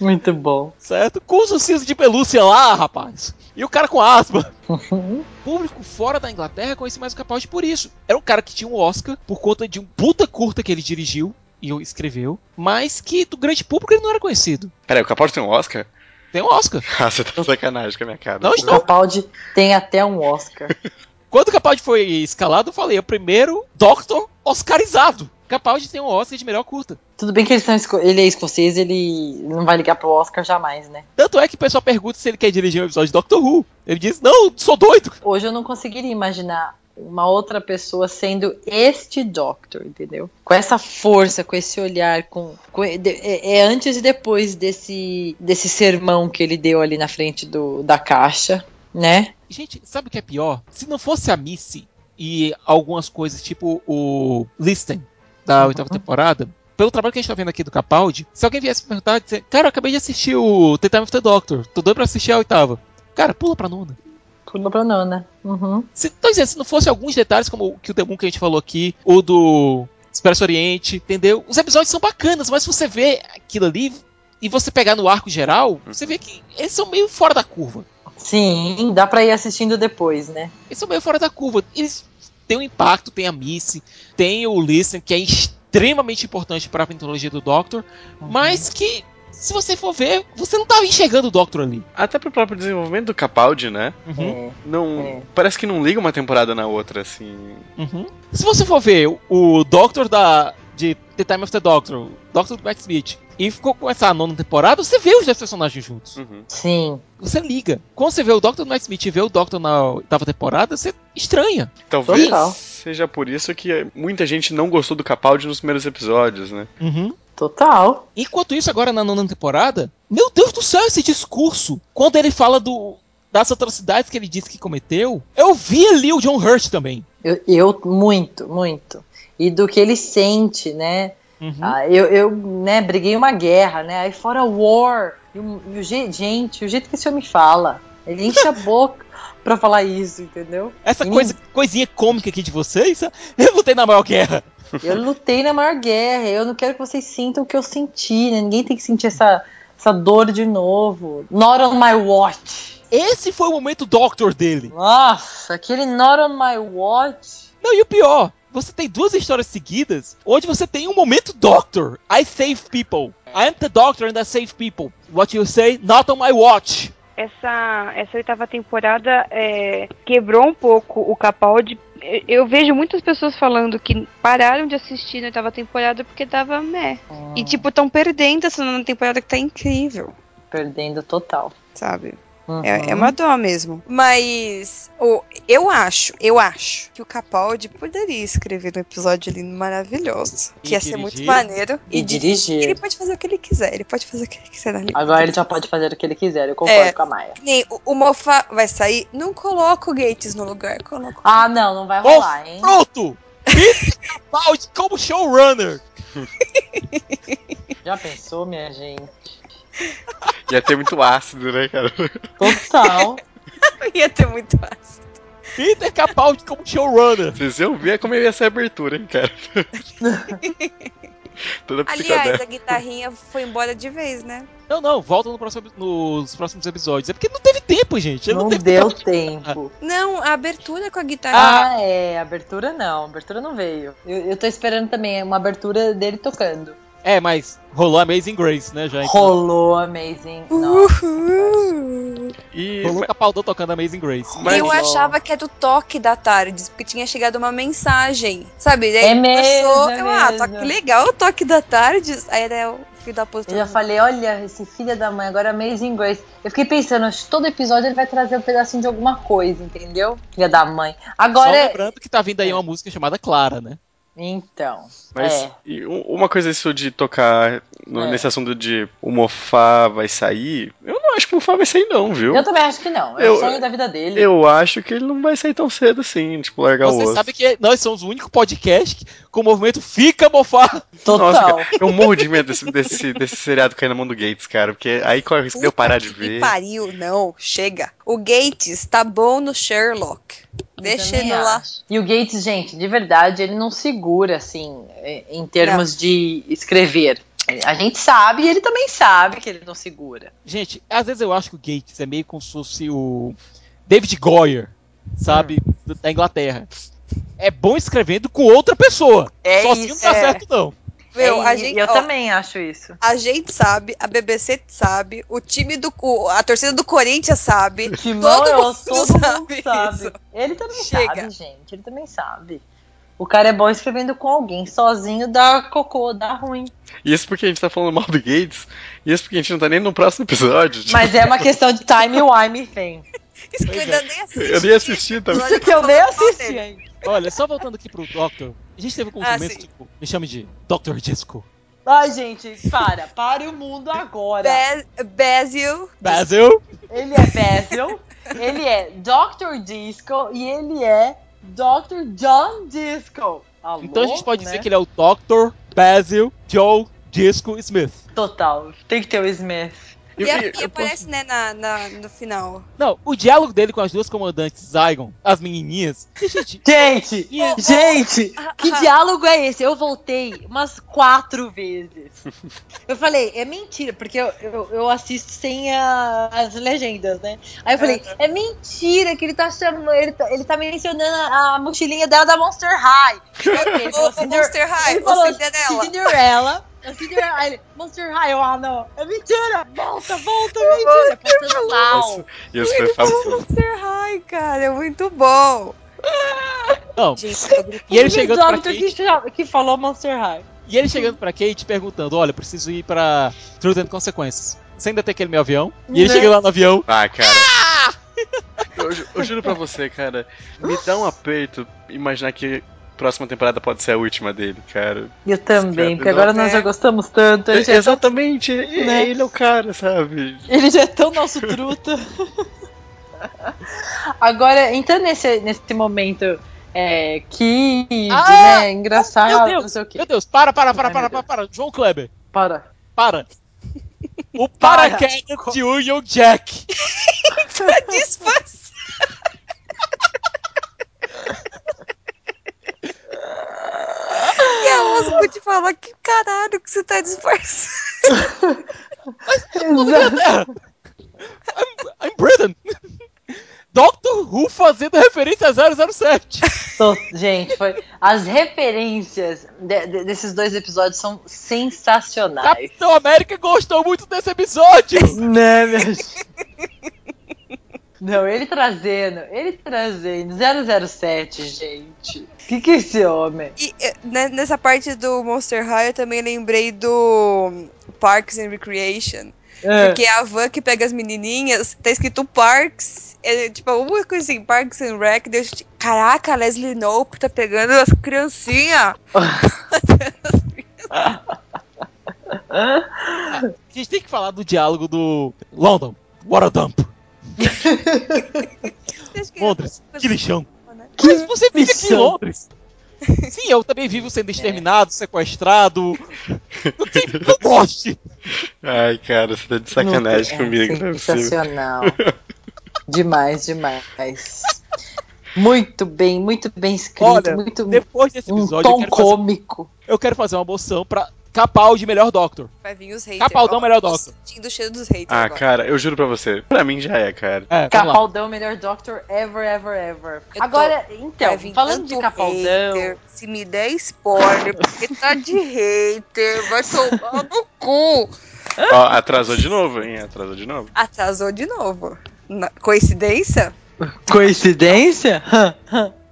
Muito bom. certo? Com os ursinhos de pelúcia lá, rapaz. E o cara com asma. O [LAUGHS] público fora da Inglaterra conhecia mais o Capaldi por isso. Era um cara que tinha um Oscar por conta de um puta curta que ele dirigiu e escreveu, mas que do grande público ele não era conhecido. Peraí, o Capaldi tem um Oscar? Tem um Oscar. [LAUGHS] Ah, você tá sacanagem com a minha cara. Não O estou. Capaldi tem até um Oscar. [LAUGHS] Quando o Capaldi foi escalado, eu falei, é o primeiro Doctor Oscarizado. Capaldi tem um Oscar de melhor curta. Tudo bem que esco- ele é escocês, ele não vai ligar pro Oscar jamais, né? Tanto é que o pessoal pergunta se ele quer dirigir um episódio de Doctor Who. Ele diz, não, sou doido. Hoje eu não conseguiria imaginar uma outra pessoa sendo este Doctor, entendeu? Com essa força, com esse olhar, com, com- de- é, é antes e depois desse desse sermão que ele deu ali na frente do, da caixa, né? Gente, sabe o que é pior? Se não fosse a Missy e algumas coisas, tipo o Listen, da oitava temporada, pelo trabalho que a gente tá vendo aqui do Capaldi, se alguém viesse me perguntar, dizer, cara, eu acabei de assistir o The Time of the Doctor, tô doido pra assistir a oitava. Cara, pula pra nona. Pula pra nona. Uhum. Se, dizendo, se não fosse alguns detalhes, como o que o Demon que a gente falou aqui, o do Expresso Oriente, entendeu? Os episódios são bacanas, mas se você vê aquilo ali e você pegar no arco geral, você vê que eles são meio fora da curva. Sim, dá pra ir assistindo depois, né? Eles são meio fora da curva. Eles têm um impacto, tem a Missy, tem o Listen, que é extremamente importante para a mitologia do Doctor, mas que, se você for ver, você não tava enxergando o Doctor ali. Até pro próprio desenvolvimento do Capaldi, né? Uhum, É. Não. É. Parece que não liga uma temporada na outra, assim. uhum. Se você for ver o- Doctor da de The Time of the Doctor, o Doctor do Matt Smith, e ficou com essa nona temporada, você vê os dois personagens juntos. Uhum. Sim. Você liga. Quando você vê o Doctor do Matt Smith e vê o Doctor na oitava temporada, você estranha. Talvez Total. seja por isso que muita gente não gostou do Capaldi nos primeiros episódios, né? Uhum. Total. Enquanto isso, agora na nona temporada, meu Deus do céu, esse discurso, quando ele fala do das atrocidades que ele disse que cometeu, eu vi ali o John Hurt também. Eu, eu muito, muito. E do que ele sente, né? Uhum. Ah, eu, eu, né, briguei uma guerra, né? Aí fora war. E o, e o je- gente, o jeito que esse homem fala, ele enche a boca [LAUGHS] pra falar isso, entendeu? Essa Hum. coisa, coisinha cômica aqui de vocês, [LAUGHS] eu lutei na maior guerra. [LAUGHS] Eu lutei na maior guerra, eu não quero que vocês sintam o que eu senti, né? Ninguém tem que sentir essa, essa dor de novo. Not on my watch. Esse foi o momento Doctor dele. Nossa, aquele not on my watch. Não, e o pior, você tem duas histórias seguidas onde você tem um momento Doctor. I save people. I am the Doctor and I save people. What you say? Not on my watch. essa, essa oitava temporada é, quebrou um pouco o Capaldi eu, eu vejo muitas pessoas falando que pararam de assistir na oitava temporada porque tava meh. Hum, E, tipo, tão perdendo essa nona temporada que tá incrível, perdendo total. sabe? Uhum. É, é uma dó mesmo. Mas o, eu acho, eu acho que o Capaldi poderia escrever um episódio lindo maravilhoso. E Que ia ser dirigir. muito maneiro. E di- dirigir. Ele pode fazer o que ele quiser. Ele pode fazer o que ele quiser na Agora ele já pode fazer o que ele quiser, eu concordo É. com a Maia. Nem o, o Moffat vai sair, não coloca o Gates no lugar, coloca. Ah, não, não vai rolar, hein? Pronto! [LAUGHS] Capaldi como showrunner! [LAUGHS] Já pensou, minha gente? [LAUGHS] Ia ter muito ácido, né, cara? Total. [LAUGHS] Ia ter muito ácido. Peter Capaldi como showrunner! Vocês iam ver como ia ser a abertura, hein, cara? [LAUGHS] Toda Aliás, a guitarrinha foi embora de vez, né? Não, não, volta no próximo- nos próximos episódios. É porque não teve tempo, gente. Não teve deu tempo. tempo. Não, a abertura com a guitarra. Ah, é. Abertura não. Abertura não veio. Eu, eu tô esperando também uma abertura dele tocando. É, mas rolou Amazing Grace, né, já. então. Rolou Amazing. Nossa. Uhul. E. Rolou Capaldi tocando Amazing Grace. Mas- eu achava que era o toque da tarde, porque tinha chegado uma mensagem, sabe? Daí É mesmo, começou, é eu, ah, mesmo. toque legal o toque da tarde. Aí era o filho da puta. Eu já falei, olha, esse filho da mãe, agora Amazing Grace. Eu fiquei pensando, acho que todo episódio ele vai trazer um pedacinho de alguma coisa, entendeu? Filha da mãe. Só Agora. lembrando que tá vindo aí uma música chamada Clara, né? Então. Mas é. uma coisa isso de tocar no- É. nesse assunto de o Mofá vai sair, eu não acho que o Mofá vai sair não, viu? Eu também acho que não. É Eu- o sonho da vida dele. Eu acho que ele não vai sair tão cedo assim, tipo, largar o Você osso. sabe que nós somos o único podcast com o movimento Fica Mofá. Total. Nossa, cara, eu morro de medo desse, desse, desse seriado cair na mão do Gates, cara, porque aí corre o risco de eu parar de Que ver. pariu, não, chega. O Gates tá bom no Sherlock. Deixa ele lá. acho. E o Gates, gente, de verdade, ele não segura, assim, eh, em termos de escrever. A gente sabe e ele também sabe que ele não segura. Gente, às vezes eu acho que o Gates é meio como se fosse o David Goyer, sabe? Hum. Da Inglaterra. É bom escrevendo com outra pessoa. É Sozinho isso, não dá é. certo, não. Meu, É, a e gente, eu ó, também acho isso. a gente sabe, a BBC sabe, o time do. o- A torcida do Corinthians sabe. Timão, todo mundo todo mundo sabe sabe. isso. Ele também Chega. sabe, gente. Ele também sabe. O cara é bom escrevendo com alguém. Sozinho dá cocô, dá ruim. Isso porque a gente tá falando mal do Gates, e isso porque a gente não tá nem no próximo episódio. tipo, Mas é uma questão de time wime thing. [LAUGHS] [LAUGHS] Isso que eu ainda nem assisti. Eu nem assisti também. Olha Que eu nem assisti. Olha, só voltando aqui pro Doctor. A gente teve alguns Ah, momentos, sim. tipo, me chame de Dr. Disco. Ai, gente, para. Pare o mundo agora. Ba- Basil. Basil. Ele é Basil, ele é Dr. Disco e ele é Dr. John Disco. Alô, Então a gente pode né? dizer que ele é o Dr. Basil Joe Disco Smith. Total. Tem que ter o Smith. E, a- e aparece, né, na, na- no final. Não, o diálogo dele com as duas comandantes Zygon, as menininhas. que, Gente, [LAUGHS] Gente, gente, que ah. diálogo é esse? Eu voltei umas quatro vezes. Eu falei, é mentira, porque eu, eu, eu assisto sem a- as legendas, né? Aí eu falei, é mentira que ele tá chamando, ele tá, ele tá mencionando a, mochilinha dela da Monster High. [LAUGHS] Falou, O, Monster High, ele falou o Cinderela. Cinderella. A Cinderella. Aí ele, Monster High, eu, ah, não. É mentira! Volta, volta, é mentira! Passando mal. Isso foi famoso. Monster High, cara, é muito bom. não. Gente, [LAUGHS] eu. E ele chegando pra Kate, que, que falou Monster High. e ele chegando pra Kate perguntando: Olha, preciso ir pra Truth and Consequences. Você ainda tem aquele meu avião? E ele Né? chega lá no avião. Ah, cara. Eu, ju- eu juro pra você, cara, me dá um aperto imaginar que próxima temporada pode ser a última dele, cara. Eu também, Cara, porque agora não- nós já gostamos tanto. Ele já, é tão, Exatamente, e- né? ele é o cara, sabe? ele já é tão nosso truta. [LAUGHS] agora, então nesse, nesse momento é, que, Ah! né, engraçado, meu Deus, não sei o quê. Meu Deus, para, para, para, Ai, para, para, para. João Kleber, Para. para. [LAUGHS] O Para. paraquedas de Union Jack. [LAUGHS] Disfarça. E a Osmo te falar que caralho que você tá disfarçando. Exato. [LAUGHS] I'm, I'm Britain. Doctor Who fazendo referência a 007. Tô- gente, foi. As referências de- de- desses dois episódios são sensacionais. Capitão América gostou muito desse episódio. Né, minha gente? [LAUGHS] Não, ele trazendo, ele trazendo 007, gente. O que, que é esse homem? E eh, né, nessa parte do Monster High eu também lembrei do Parks and Recreation. É. Porque a van que pega as menininhas, tá escrito Parks, é, tipo, alguma coisa assim, Parks and Rec. Deixa, caraca, a Leslie Knope tá pegando as criancinhas. [LAUGHS] A gente tem que falar do diálogo do London, what a dump. Que- Londres, que lixão. né? Mas você vive aqui em. Londres. Sim, eu também vivo sendo exterminado, sequestrado. Não goste. [LAUGHS] Ai, cara, você tá de sacanagem Não, comigo, é, é. Sensacional. [LAUGHS] demais, demais. Muito bem, muito bem escrito. Olha, muito Depois desse um episódio, eu tom quero, fazer, cômico. eu quero fazer uma moção pra Capaldi melhor Doctor. Vai vir os haters. Capaldão, melhor tô Doctor. Sentindo o cheiro dos haters Ah, agora. cara, eu juro pra você. Pra mim já é, cara. É. Capaldão, melhor Doctor ever, ever, ever. Eu tô- Agora, Vai então, falando de Capaldão. hater, se me der spoiler, porque tá de hater, vai tomar no cu. Ó, atrasou de novo, hein? Atrasou de novo. Atrasou de novo. Na- Coincidência? Coincidência?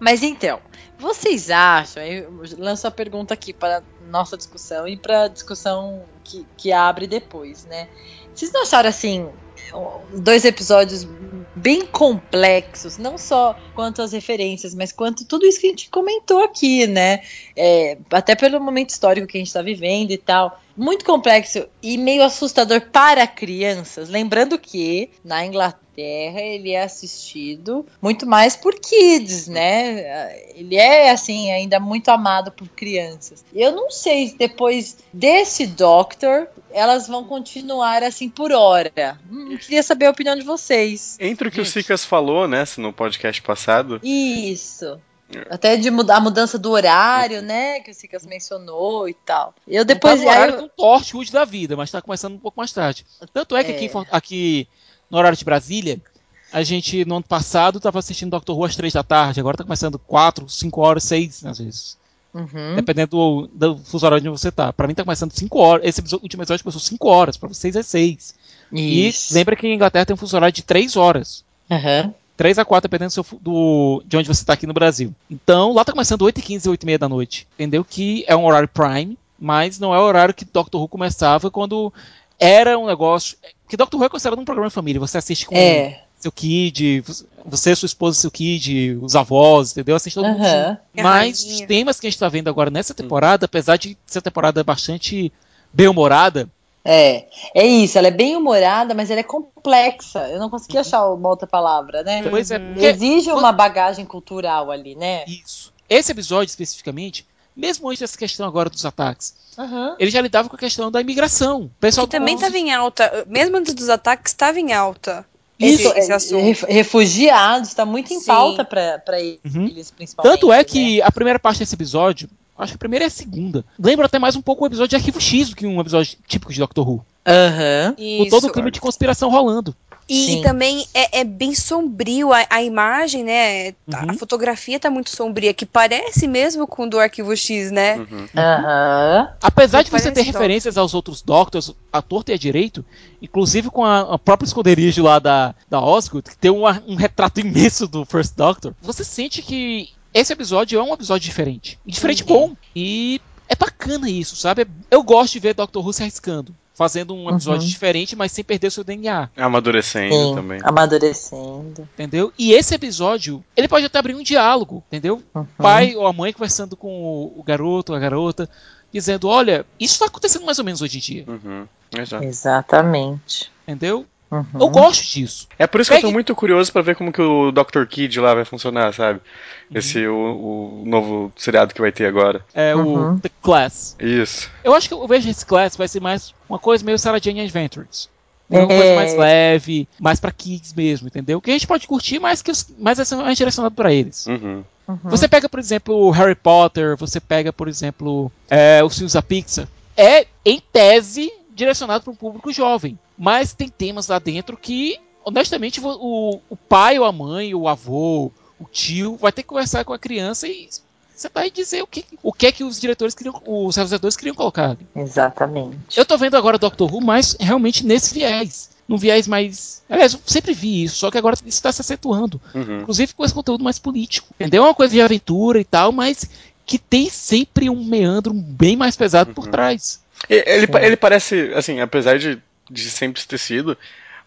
Mas então, vocês acham? Eu lanço a pergunta aqui para nossa discussão e para a discussão que, que abre depois, né? Vocês não acharam assim dois episódios bem complexos, não só quanto as referências, mas quanto tudo isso que a gente comentou aqui, né? É, até pelo momento histórico que a gente está vivendo e tal. Muito complexo e meio assustador para crianças. Lembrando que na Inglaterra ele é assistido muito mais por kids, né? Ele é assim ainda muito amado por crianças. Eu não sei se depois desse Doctor elas vão continuar assim por hora. Hum, queria saber a opinião de vocês. Entre o que o Gente. Sicas falou, né, no podcast passado, Isso. Até de mudar a mudança do horário, né? Que o Sicas mencionou e tal. Eu depois. Depois no horário eu- do Torchwood da vida, mas tá começando um pouco mais tarde. Tanto é que É. aqui, em aqui no horário de Brasília, a gente no ano passado tava assistindo Doctor Who às 3 da tarde, agora tá começando 4, 5 horas, 6 às vezes. Uhum. Dependendo do, do fuso horário onde você tá. Pra mim tá começando 5 horas. Esse episódio- último episódio começou 5 horas, pra vocês é 6. Isso. E lembra que a Inglaterra tem um fuso horário de 3 horas. Aham. 3 a 4, dependendo do, seu do- de onde você tá aqui no Brasil. Então, lá tá começando 8 e 15 8 e meia da noite. Entendeu? Que é um horário prime, mas não é o horário que Doctor Who começava quando era um negócio. Que Doctor Who é considerado um programa de família. Você assiste com É. seu kid, você, sua esposa, seu kid, os avós, entendeu? Assiste todo mundo. Mas os temas que a gente tá vendo agora nessa temporada, apesar de ser uma temporada bastante bem-humorada, É. É isso, ela é bem humorada, mas ela é complexa. Eu não consegui achar uma outra palavra, né? pois é, porque Exige uma bagagem cultural ali, né? isso. Esse episódio especificamente, mesmo antes dessa questão agora dos ataques, Aham. ele já lidava com a questão da imigração. O pessoal Que também do- tava em alta. Mesmo antes dos ataques, estava em alta. Isso, esse, esse é, assunto. ref- refugiados, tá muito em Sim. pauta pra, pra eles, Uhum. principalmente. Tanto é né? que a primeira parte desse episódio, acho que a primeira e a segunda, lembra até mais um pouco o episódio de Arquivo X do que um episódio típico de Doctor Who. Aham. Com todo o clima de conspiração rolando. E, Sim. também é, é bem sombrio a, a imagem, né? A Uhum. fotografia tá muito sombria, que parece mesmo com o do Arquivo X, né? Uhum. Aham. Apesar de você ter parece referências aos outros Doctors, a torta e a direito, inclusive com a, a própria esconderijo lá da, da Osgood, que tem uma- um retrato imenso do First Doctor, você sente que esse episódio é um episódio diferente. E diferente bom. E é bacana isso, sabe? Eu gosto de ver Doctor Who se arriscando. Fazendo um episódio Uhum. diferente, mas sem perder o seu DNA, Amadurecendo Sim, também. amadurecendo. entendeu? E esse episódio, ele pode até abrir um diálogo, entendeu? Uhum. O pai ou a mãe conversando com o, o garoto ou a garota, dizendo, olha, isso está acontecendo mais ou menos hoje em dia, Uhum. Exato. Exatamente. entendeu? Uhum. Eu gosto disso. É por isso que eu tô Pegue- muito curioso pra ver como que o Dr. Kid lá vai funcionar, sabe? Uhum. Esse o, o novo seriado que vai ter agora. É Uhum. o The Class. Isso. Eu acho que eu vejo esse Class vai ser mais uma coisa meio Sarah Jane Adventures. Uma É. coisa mais leve, mais pra kids mesmo, entendeu? Que a gente pode curtir, mas que mas essa é mais direcionado pra eles. Uhum. Uhum. Você pega, por exemplo, o Harry Potter, você pega, por exemplo, é, os filmes da Pixar. É, em tese, direcionado para um público jovem. Mas tem temas lá dentro que, honestamente, o, o pai ou a mãe, o avô, o tio, vai ter que conversar com a criança e você vai dizer o que, o que é que os diretores queriam, os realizadores queriam colocar. ali. Exatamente. Eu tô vendo agora Doctor Who, mas realmente nesse viés. num viés mais. Aliás, eu sempre vi isso, só que agora isso está se acentuando. Uhum. Inclusive com esse conteúdo mais político. Entendeu? É uma coisa de aventura e tal, mas que tem sempre um meandro bem mais pesado por Uhum. trás. E- Ele, pa- ele parece, assim, apesar de, de sempre ter sido,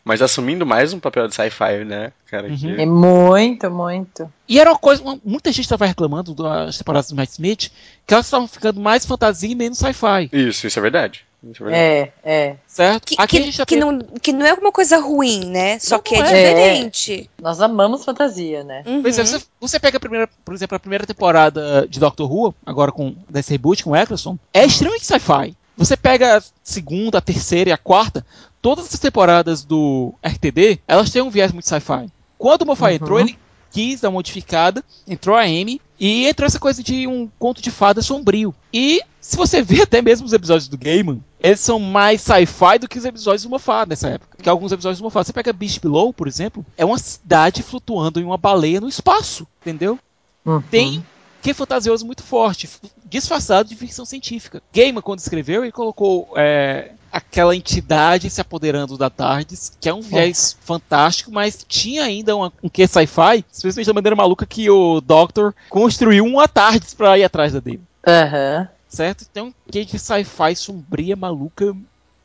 mas assumindo mais um papel de sci-fi, né, cara? Uhum. que- É muito, muito. E era uma coisa. muita gente estava reclamando das temporadas do Matt Smith que elas estavam ficando mais fantasia e menos sci-fi. Isso, isso é verdade. Isso é verdade. É, é. Certo? Que, Aqui a que, gente já que tem- não, que não é uma coisa ruim, né? Só Não, que não é é. diferente. Nós amamos fantasia, né? Uhum. Pois é, você, você pega a primeira, por exemplo, a primeira temporada de Doctor Who, agora com desse reboot com o Eccleston, é extremamente sci-fi. Você pega a segunda, a terceira e a quarta, todas as temporadas do RTD, elas têm um viés muito sci-fi. Quando o Moffat Uhum. entrou, ele quis dar modificada, entrou a Amy e entrou essa coisa de um conto de fada sombrio. E se você [LAUGHS] vê até mesmo os episódios do Gaiman, eles são mais sci-fi do que os episódios do Moffat nessa época. Que alguns episódios do Moffat, você pega Beast Below, por exemplo, é uma cidade flutuando em uma baleia no espaço, entendeu? Uhum. Tem que é fantasioso muito forte, disfarçado de ficção científica. Gaiman, quando escreveu, ele colocou é, aquela entidade se apoderando da TARDIS, que é um viés fantástico, mas tinha ainda uma- um quê sci-fi, especialmente da maneira maluca que o Doctor construiu uma TARDIS pra ir atrás da dele, Aham. certo? Tem um quê de sci-fi sombria, maluca,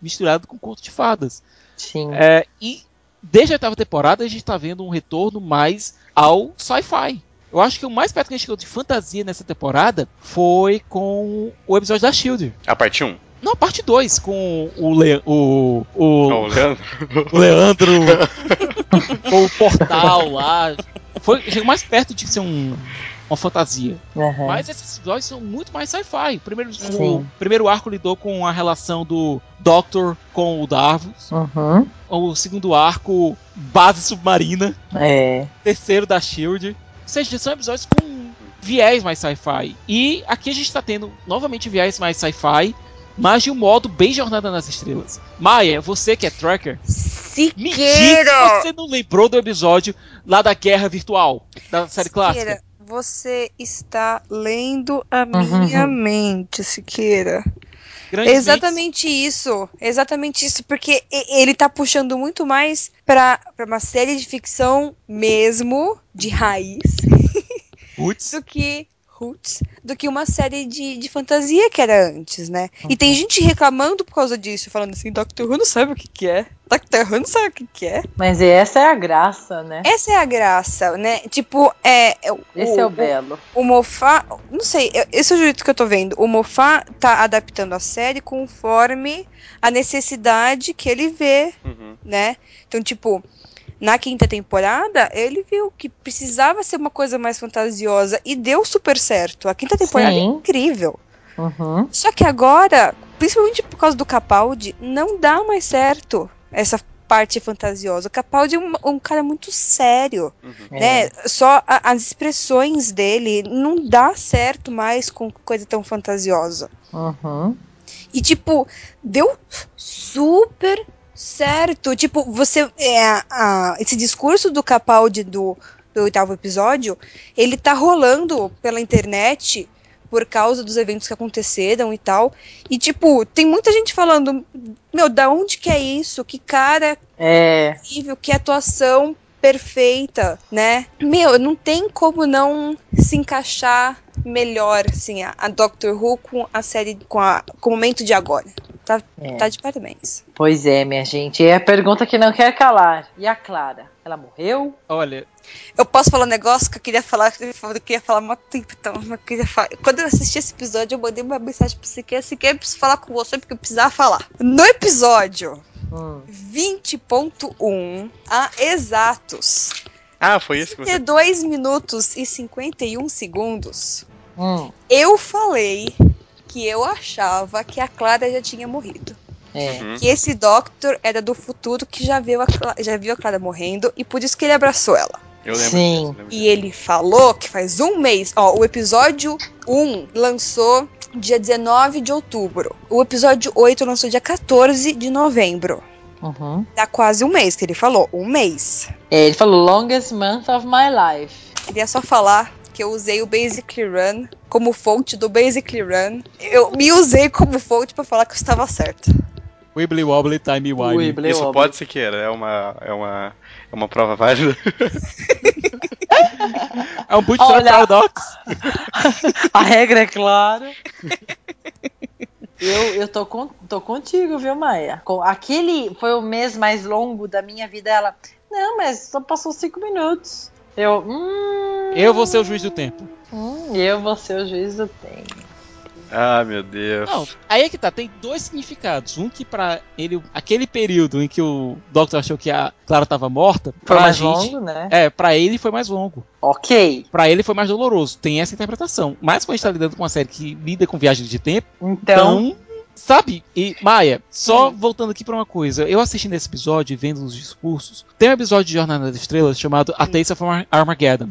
misturado com conto de fadas. Sim. É, e desde a oitava temporada a gente tá vendo um retorno mais ao sci-fi. Eu acho que o mais perto que a gente chegou de fantasia nessa temporada foi com o episódio da Shield. A parte 1. Não, a parte 2, com o, Le o, o, Ô, Leandro. o Leandro, [LAUGHS] [LAUGHS] com o portal lá. Foi, chegou mais perto de ser um, uma fantasia. Aham. Mas esses episódios são muito mais sci-fi. O primeiro, o primeiro arco lidou com a relação do Doctor com o Davos. Uhum. O segundo arco, base submarina. É. terceiro da Shield. Ou seja, são episódios com viés mais sci-fi. E aqui a gente tá tendo novamente viés mais sci-fi, mas de um modo bem Jornada nas Estrelas. Maia, você que é tracker, me diz Siqueira! você não lembrou do episódio lá da Guerra Virtual, da série clássica. Siqueira, você está lendo a minha mente, Siqueira. Grandes Exatamente isso. Exatamente isso. Porque ele tá puxando muito mais pra, pra uma série de ficção mesmo, de raiz, Putz, [LAUGHS] do que. Roots, do que uma série de, de fantasia que era antes, né? E tem gente reclamando por causa disso, falando assim, Doctor Who não sabe o que, que é. Doctor Who não sabe o que, que é. Mas essa é a graça, né? Essa é a graça, né? Tipo, é. é o- Esse é o belo. O Mofá, não sei, esse é o jeito que eu tô vendo. O Mofá tá adaptando a série conforme a necessidade que ele vê, Uhum. né? Então, tipo, na quinta temporada, ele viu que precisava ser uma coisa mais fantasiosa e deu super certo. A quinta temporada é Sim. incrível. Uhum. Só que agora, principalmente por causa do Capaldi, não dá mais certo essa parte fantasiosa. O Capaldi é um, um cara muito sério É. né? Só a- as expressões dele não dá certo mais com coisa tão fantasiosa. Uhum. E tipo, deu super certo. Tipo, você é, a- esse discurso do Capaldi do, do oitavo episódio, ele tá rolando pela internet por causa dos eventos que aconteceram e tal. E tipo, tem muita gente falando, meu, da onde que é isso? Que cara É. incrível, que atuação perfeita, né? Meu, não tem como não se encaixar melhor, assim, a, a Doctor Who com a série, com, a, com o momento de agora. Tá, É. tá de parabéns. Pois é, minha gente. É a pergunta que não quer calar. E a Clara? Ela morreu? olha, Eu posso falar um negócio que eu queria falar, que eu queria falar há muito tempo, então, eu queria falar. Quando eu assisti esse episódio, eu mandei uma mensagem pro Siqueira, Siqueira, eu preciso falar com você, porque eu precisava falar. No episódio Hum. 20.1, a exatos Ah, foi isso que você. 32 minutos e 51 segundos, Hum. eu falei que eu achava que a Clara já tinha morrido. É. Uhum. Que esse Doctor era do futuro que já viu, a Cla- já viu a Clara morrendo e por isso que ele abraçou ela. Eu lembro Sim. disso, lembro E ele falou que faz um mês. Ó, o episódio 1 lançou dia 19 de outubro. O episódio 8 lançou dia 14 de novembro. Uhum. Dá quase um mês que ele falou. Um mês. É, ele falou longest month of my life. Queria só falar que eu usei o Basically Run como fonte do Basically Run. Eu me usei como fonte pra falar que eu estava certa. Wibbly Wobbly Timey Wimey. Wibbly Isso Wobbly. pode ser que era, é uma, é uma, é uma prova válida. [LAUGHS] É um Bootstrap Olha- Paradox. [LAUGHS] A regra é clara. Eu, eu tô, com, tô contigo, viu, Maia? Com- Aquele foi o mês mais longo da minha vida. Ela, não, mas só passou cinco minutos. Eu, hum, Eu vou ser o juiz do tempo. hum, eu vou ser o juiz do tempo. Ah, meu Deus. Não, aí é que tá, tem dois significados. Um que pra ele, aquele período em que o Doctor achou que a Clara tava morta, Foi pra mais gente, longo, né? É, pra ele foi mais longo. Ok. Pra ele foi mais doloroso. Tem essa interpretação. Mas quando a gente tá lidando com uma série que lida com viagem de tempo, Então, então. Sabe? E, Maia, só voltando aqui pra uma coisa. Eu assistindo esse episódio e vendo os discursos. Tem um episódio de Jornada das Estrelas chamado A Taste of Ar- Armageddon.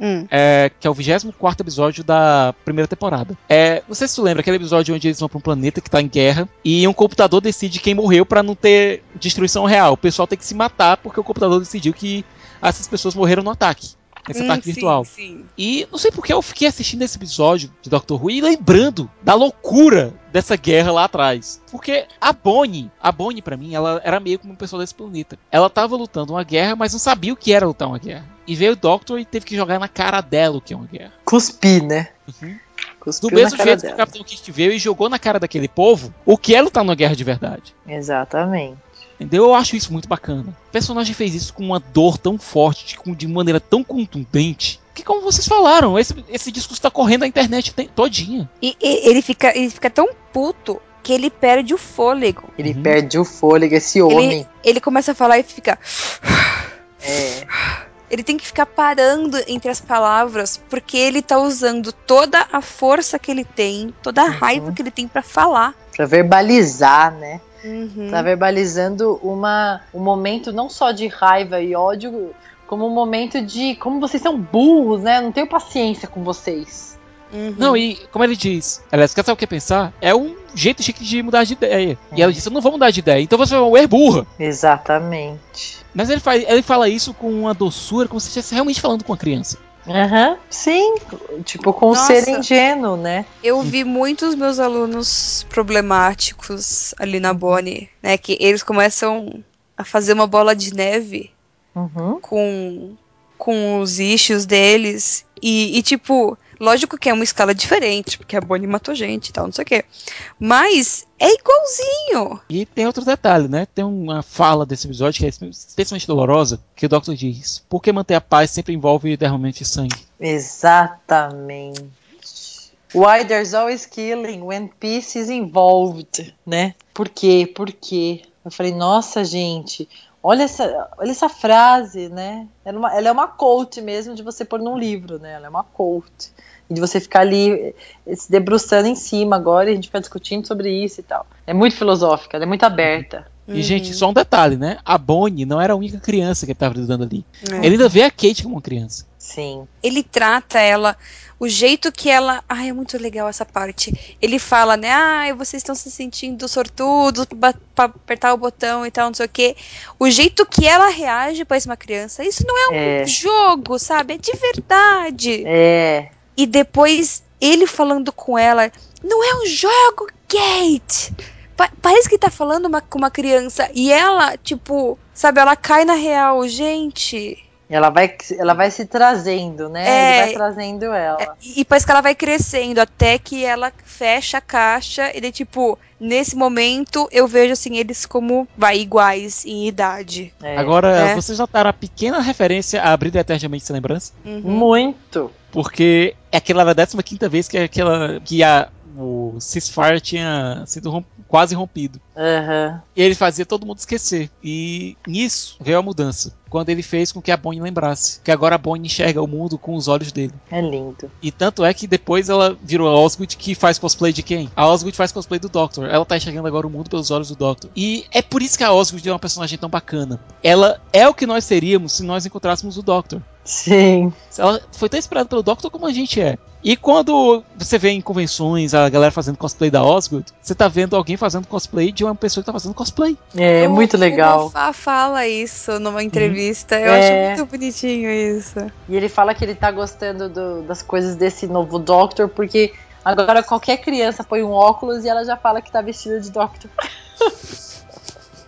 Hum. é, que é o 24 episódio da primeira temporada. É, não sei se tu lembra aquele episódio onde eles vão pra um planeta que tá em guerra e um computador decide quem morreu pra não ter destruição real. O pessoal tem que se matar porque o computador decidiu que essas pessoas morreram no ataque. Nesse Hum, ataque sim, virtual. sim. E não sei porque eu fiquei assistindo esse episódio de Doctor Who e lembrando da loucura dessa guerra lá atrás. Porque a Bonnie, a Bonnie pra mim, ela era meio como uma pessoa desse planeta. Ela tava lutando uma guerra, mas não sabia o que era lutar uma guerra. E veio o Doctor e teve que jogar na cara dela o que é uma guerra. cuspi, né? Uhum. Cuspiu Do mesmo jeito que o. Capitão Kirk veio e jogou na cara daquele povo o que é lutar numa guerra de verdade. Exatamente. Entendeu? Eu acho isso muito bacana. O personagem fez isso com uma dor tão forte, de, com- de maneira tão contundente, que como vocês falaram, esse, esse discurso tá correndo a internet todinha. E, e- ele, fica, ele fica tão puto que ele perde o fôlego. Ele Uhum. perde o fôlego, esse homem. Ele, ele começa a falar e fica. É. Ele tem que ficar parando entre as palavras, porque ele tá usando toda a força que ele tem, toda a Uhum. raiva que ele tem pra falar. Pra verbalizar, né? Uhum. Tá verbalizando uma, um momento não só de raiva e ódio, como um momento de como vocês são burros, né? Não tenho paciência com vocês. Uhum. Não, e como ele diz, aliás, quer saber o que pensar? É um jeito chique de mudar de ideia. E ela disse, eu não vou mudar de ideia, então você é uma mulher burra. Exatamente. Mas ele, faz, ele fala isso com uma doçura, como se estivesse realmente falando com uma criança. Aham, sim. Tipo, com o Nossa. ser ingênuo, né? Eu vi muitos meus alunos problemáticos ali na Bonnie, né? Que eles começam a fazer uma bola de neve Uhum. com, com os issues deles. E, e, tipo, lógico que é uma escala diferente, porque a Bonnie matou gente e tal, não sei o quê. Mas é igualzinho. E tem outro detalhe, né? Tem uma fala desse episódio que é especialmente dolorosa, que o Doctor diz, porque manter a paz sempre envolve derramamento de sangue. Exatamente. Why there's always killing when peace is involved, né? Por quê? Por quê? Eu falei, nossa, gente, olha essa, olha essa frase, né? Ela é, uma, ela é uma quote mesmo de você pôr num livro, né? Ela é uma quote. E de você ficar ali eh, se debruçando em cima agora e a gente ficar discutindo sobre isso e tal. É muito filosófica, ela é muito aberta. E, gente, só um detalhe, né? A Bonnie não era a única criança que ele estava lidando ali. É. Ele ainda vê a Kate como uma criança. Sim. ele trata ela, o jeito que ela. Ai, é muito legal essa parte. Ele fala, né? Ai, vocês estão se sentindo sortudos pra, pra apertar o botão e tal, não sei o quê. O jeito que ela reage pra uma criança, isso não é um É. jogo, sabe? É de verdade. É. E depois ele falando com ela, não é um jogo, Kate! Pa- parece que tá falando uma- com uma criança. E ela, tipo, sabe, ela cai na real, gente. Ela vai, ela vai se trazendo, né? É. Ele vai trazendo ela. E, e parece que ela vai crescendo até que ela fecha a caixa. E daí, tipo, nesse momento eu vejo assim eles como vai iguais em idade. É. Agora, É. vocês notaram a pequena referência a Abrir Eternamente Sem Lembrança? Uhum. Muito. Porque aquela era a 15 vez que, aquela, que a, o ceasefire tinha sido rom- quase rompido. Aham. E ele fazia todo mundo esquecer. E nisso veio a mudança. Quando ele fez com que a Bonnie lembrasse. Que agora a Bonnie enxerga o mundo com os olhos dele. É lindo. E tanto é que depois ela virou a Osgood que faz cosplay de quem? A Osgood faz cosplay do Doctor. Ela tá enxergando agora o mundo pelos olhos do Doctor. E é por isso que a Osgood é uma personagem tão bacana. Ela é o que nós seríamos se nós encontrássemos o Doctor. Sim. Ela foi tão inspirada pelo Doctor como a gente é. E quando você vê em convenções a galera fazendo cosplay da Osgood, você tá vendo alguém fazendo cosplay de uma pessoa que tá fazendo cosplay. É, O- muito O legal. Mofá fala isso numa entrevista. Eu É. acho muito bonitinho isso. E ele fala que ele tá gostando do- das coisas desse novo Doctor, porque agora qualquer criança põe um óculos e ela já fala que tá vestida de Doctor. [LAUGHS]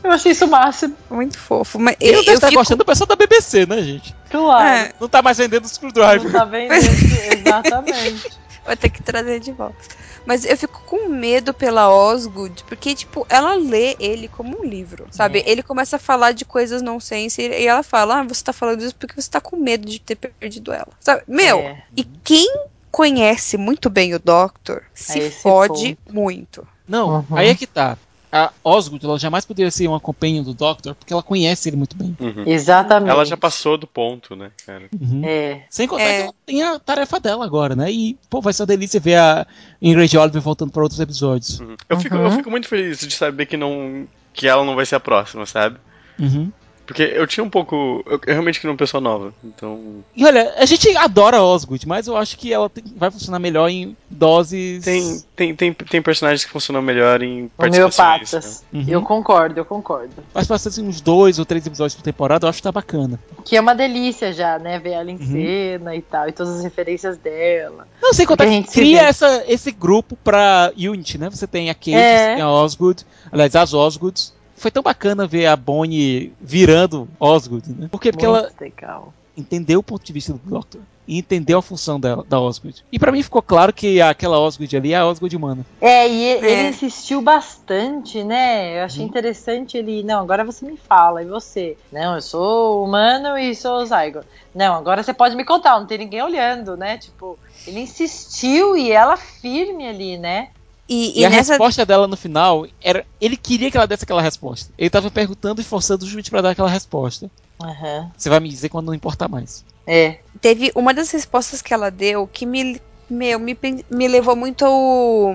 Eu achei isso o máximo. Muito fofo. Mas Eu, eu, estar fico... gostando do pessoal da BBC, né, gente? Claro. É, Não tá mais vendendo Screwdriver. Não tá vendendo. [LAUGHS] Exatamente. Vai ter que trazer de volta. Mas eu fico com medo pela Osgood, porque, tipo, ela lê ele como um livro, sabe? É. Ele começa a falar de coisas nonsense e ela fala: Ah, você tá falando isso porque você tá com medo de ter perdido ela. Sabe? Meu, É. e quem conhece muito bem o Doctor se fode muito. Não, Uhum. aí é que tá. A Osgood, ela jamais poderia ser uma companhia do Doctor, porque ela conhece ele muito bem. Uhum. Exatamente. Ela já passou do ponto, né, cara? É. Sem contar É. que ela tem a tarefa dela agora, né? E, pô, vai ser uma delícia ver a Ingrid Oliver voltando para outros episódios. Uhum. Eu, fico, eu fico muito feliz de saber que não. que ela não vai ser a próxima, sabe? Uhum. Porque eu tinha um pouco. Eu, eu realmente queria uma pessoa nova. Então. E olha, a gente adora a Osgood, mas eu acho que ela tem- vai funcionar melhor em doses. Tem, tem, tem, tem personagens que funcionam melhor em participações. Homeopatas. Uhum. Eu concordo, eu concordo. Mas ser assim, uns dois ou três episódios por temporada, eu acho que tá bacana. Que é uma delícia já, né? Ver ela em Uhum. cena e tal, e todas as referências dela. Não sei Porque a que gente cria essa, esse grupo pra Unity, né? Você tem a Kate, É. você tem a Osgood, aliás, as Osgoods. Foi tão bacana ver a Bonnie virando Osgood, né? Por quê? Porque Muito ela legal. entendeu o ponto de vista do Doctor e entendeu a função dela, da Osgood. E pra mim ficou claro que aquela Osgood ali é a Osgood humana. É, e ele, É. ele insistiu bastante, né? Eu achei interessante ele. Não, agora você me fala, e você? Não, eu sou humano e sou Zygon. Não, agora você pode me contar, não tem ninguém olhando, né? Tipo, ele insistiu e ela firme ali, né? E, E, e a nessa. resposta dela no final era. Ele queria que ela desse aquela resposta. Ele tava perguntando e forçando justamente pra dar aquela resposta. Aham. Você vai me dizer quando não importar mais. É. Teve uma das respostas que ela deu que me. Meu, me, me levou muito ao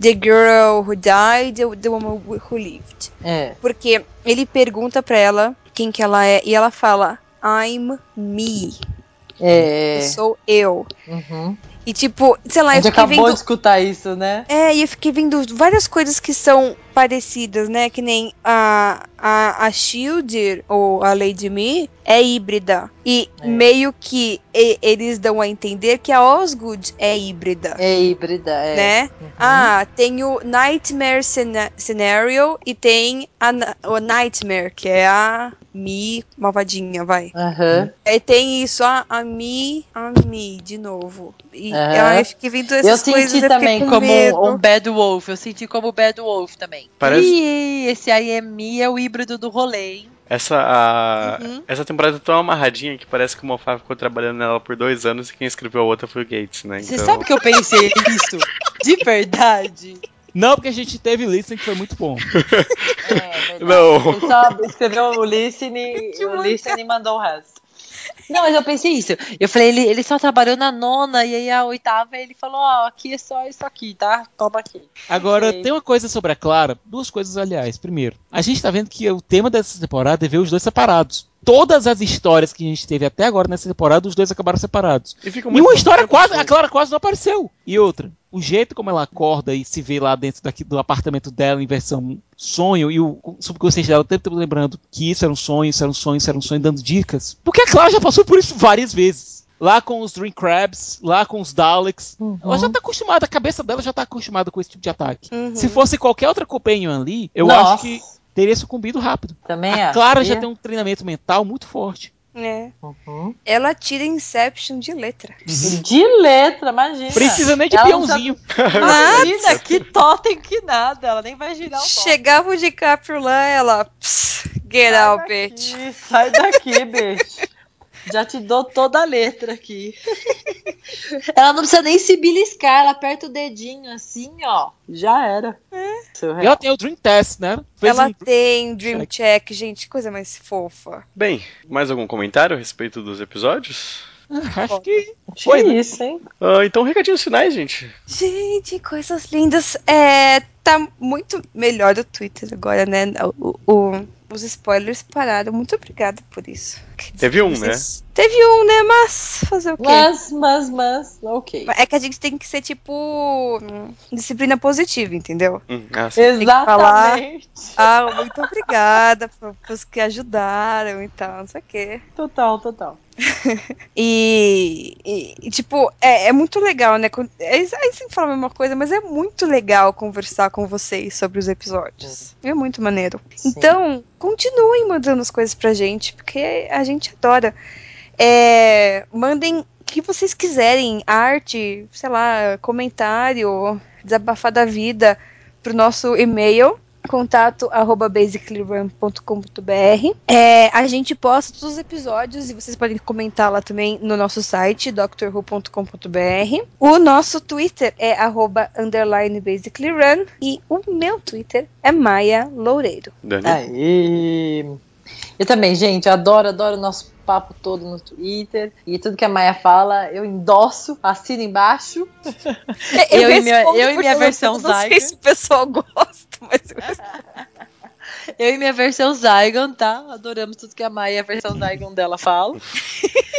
The Girl Who Died, The, the Woman Who Lived. É. Porque ele pergunta pra ela quem que ela é e ela fala I'm me. É. Sou eu. Uhum. E tipo, sei lá, A eu gente fiquei acabou vendo. de escutar isso, né? É, e eu fiquei vendo várias coisas que são parecidas, né? Que nem a, a, a Shield, ou a Lady Me, é híbrida. E É. meio que e- eles dão a entender que a Osgood é híbrida. É híbrida, é. Né? Uhum. Ah, tem o Nightmare Scena- Scenario e tem a, o Nightmare, que é a Mi malvadinha, vai. Aham. Aí tem isso, a, a Mi, a Mi, de novo. E Aham. eu fiquei vendo Eu essas coisas senti eu fiquei também com como medo. um Bad Wolf. Eu senti como Bad Wolf também. Parece- Ih, esse aí é Mi, é o híbrido do rolê, hein? Essa, a, Uhum. essa temporada é tão amarradinha que parece que o Moffat ficou trabalhando nela por dois anos e quem escreveu a outra foi o Gates, né? Você Então, sabe que eu pensei [LAUGHS] isso? De verdade? Não, porque a gente teve listen que foi muito bom. [LAUGHS] É, verdade. Não. Ele só escreveu o Listen, [LAUGHS] e- o Listen e mandou o resto. Não, mas eu pensei isso. Eu falei, ele, ele só trabalhou na nona e aí a oitava ele falou, ó, aqui é só isso aqui, tá? Toma aqui. Agora, Sei. tem uma coisa sobre a Clara, duas coisas, aliás. Primeiro, a gente tá vendo que o tema dessa temporada é ver os dois separados. Todas as histórias que a gente teve até agora nessa temporada, os dois acabaram separados. E, fica E uma história quase, a. Clara quase não apareceu. E outra, o jeito como ela acorda e se vê lá dentro daqui do apartamento dela em versão sonho, e o subconsciente dela o tempo todo lembrando que isso era um sonho, isso era um sonho, isso era um sonho, dando dicas. Porque a Clara já passou por isso várias vezes. Lá com os Dream Crabs, lá com os Daleks. Ela já tá acostumada, a cabeça dela já tá acostumada com esse tipo de ataque. Uhum. Se fosse qualquer outra companion ali, eu Nossa, acho que teria sucumbido rápido. Também a acho. Clara já tem um treinamento mental muito forte. É. Uhum. Ela tira Inception de letra. De letra, imagina. Precisa nem de Ela peãozinho. [LAUGHS] Imagina, que totem que nada. Ela nem vai girar o totem. Chegava o DiCaprio lá, ela. "Psst, Get Sai out, daqui, bitch. Sai daqui, [LAUGHS] bicho. Já te dou toda a letra aqui. ela não precisa nem se beliscar, ela aperta o dedinho assim, ó. Já era. Surreal. E ela tem o Dream Test, né? Fez Ela um- tem Dream Check, gente, que coisa mais fofa. Bem, mais algum comentário a respeito dos episódios? Ah, Acho que foi, né? isso, hein? Ah, então, recadinhos finais, gente. Gente, coisas lindas. É, tá muito melhor o Twitter agora, né? O, o- os spoilers pararam. Muito obrigada por isso. Teve um, né? Teve um, né? Mas fazer o quê? Mas, mas, mas, ok. É que a gente tem que ser, tipo, hum, disciplina positiva, entendeu? Hum, ah. Exatamente. Ah, muito obrigada por- pros que ajudaram e tal, não sei o quê. Total, total. [LAUGHS] e, e- tipo, é, é muito legal, né? É- Aí sempre fala a mesma coisa, mas é muito legal conversar com vocês sobre os episódios. É muito maneiro. Sim. Então, continuem mandando as coisas pra gente, porque a gente adora. É, mandem o que vocês quiserem, arte, sei lá, comentário, desabafar da vida, pro nosso e-mail contato arroba basicallyrun.com.br é, a gente posta todos os episódios e vocês podem comentar lá também no nosso site drwho.com.br o nosso twitter é arroba underline basicallyrun e o meu twitter é Maia Loureiro Dani? Aí. Eu também, gente, eu adoro, adoro o nosso papo todo no Twitter. E tudo que a Maia fala, eu endosso, assino embaixo. [LAUGHS] Eu e minha- eu e minha versão Não sei Zyger. se o pessoal gosta, [LAUGHS] eu e minha versão Zygon, tá? Adoramos tudo que a Maia e a versão Zygon dela fala. [LAUGHS]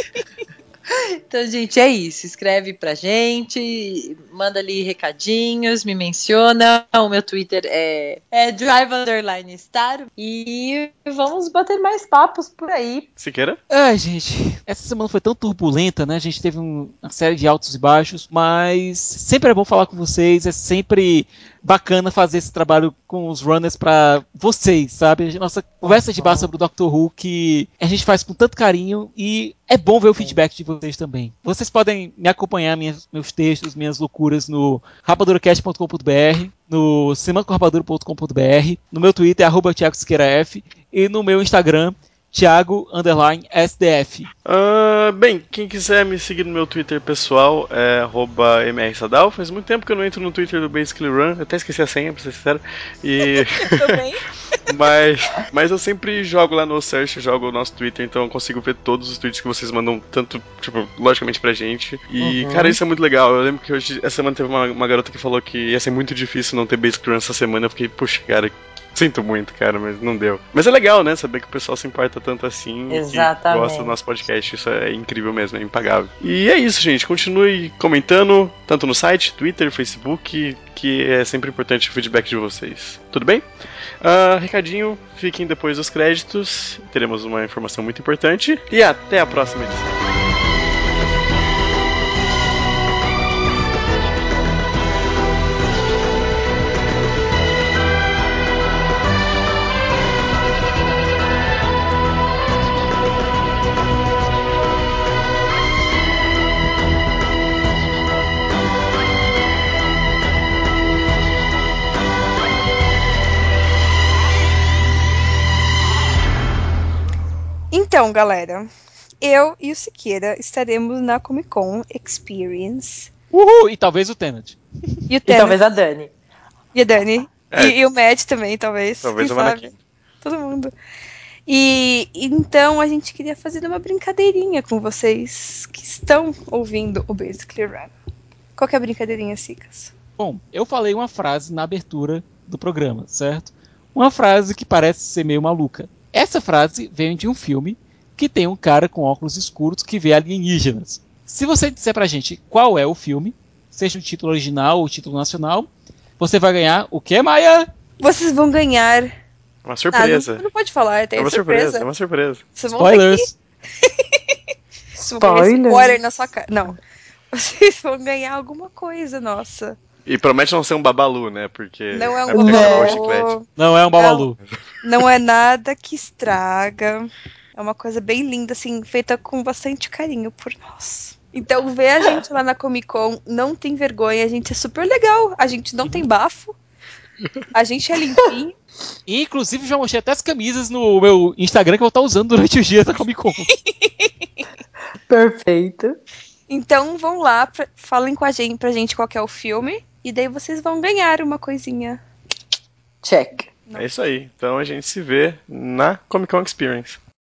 Então, gente, é isso. Escreve pra gente, manda ali recadinhos, me menciona. O meu Twitter é, é drive underline star. E vamos bater mais papos por aí. Siqueira? Ai, gente, essa semana foi tão turbulenta, né? A gente teve um- uma série de altos e baixos, mas sempre é bom falar com vocês, é sempre bacana fazer esse trabalho com os runners pra vocês, sabe? Nossa conversa de bar sobre o Doctor Who que a gente faz com tanto carinho e é bom ver o feedback de vocês também. Vocês podem me acompanhar, minhas- meus textos, minhas loucuras no rapaduracast.com.br, no semancorrapadura.com.br, no meu Twitter, arroba Thiago Siqueira F, e no meu Instagram, Thiago underline SDF. Ah, bem, quem quiser me seguir no meu Twitter pessoal é arroba mrsadal. Faz muito tempo que eu não entro no Twitter do Basically Run, eu até esqueci a senha, pra ser sincero. E... [LAUGHS] também. [LAUGHS] mas, mas eu sempre jogo lá no search, jogo o nosso Twitter, então eu consigo ver todos os tweets que vocês mandam, tanto, tipo, logicamente pra gente. E, cara, isso é muito legal. Eu lembro que hoje, essa semana teve uma, uma garota que falou que ia ser muito difícil não ter Basically Run essa semana. Eu fiquei, puxa, cara, Sinto muito, cara, mas não deu. Mas é legal, né? Saber que o pessoal se importa tanto assim. e Exatamente. Que gosta do nosso podcast. Isso é incrível mesmo, é impagável. E é isso, gente. Continue comentando, tanto no site, Twitter, Facebook, que é sempre importante o feedback de vocês. Tudo bem? Ah, recadinho, fiquem depois dos créditos. Teremos uma informação muito importante. E até a próxima edição. Então, galera, eu e o Siqueira estaremos na Comic Con Experience. Uhul! E talvez o Tenet. E o E Tenet, talvez a Dani. e a Dani. É. E, e o Matt também, talvez. Talvez quem o sabe? Manaquim. Todo mundo. E então a gente queria fazer uma brincadeirinha com vocês que estão ouvindo o Basically Run. Qual que é a brincadeirinha, Sicas? Bom, eu falei uma frase na abertura do programa, certo? Uma frase que parece ser meio maluca. Essa frase vem de um filme que tem um cara com óculos escuros que vê alienígenas. Se você disser pra gente qual é o filme, seja o título original ou o título nacional, você vai ganhar o que, Maia? Vocês vão ganhar. Uma Ah, surpresa. não, não pode falar, tem é uma surpresa. surpresa, é uma surpresa. Vocês [LAUGHS] Spoilers! Spoiler na sua cara. Não. Vocês vão ganhar alguma coisa, nossa. E promete não ser um babalu, né? Porque. Não é um é o babalu. Não é um babalu. não é nada que estraga. É uma coisa bem linda, assim, feita com bastante carinho por nós. Então vê a gente lá na Comic Con, não tem vergonha, a gente é super legal, a gente não tem bafo, a gente é limpinho. E, [LAUGHS] inclusive, já mostrei até as camisas no meu Instagram que eu vou estar usando durante os dias da Comic Con. Perfeito. Então vão lá, pra- falem com a gente, pra gente qual que é o filme, e daí vocês vão ganhar uma coisinha. Check. É isso aí. Então a gente se vê na Comic Con Experience.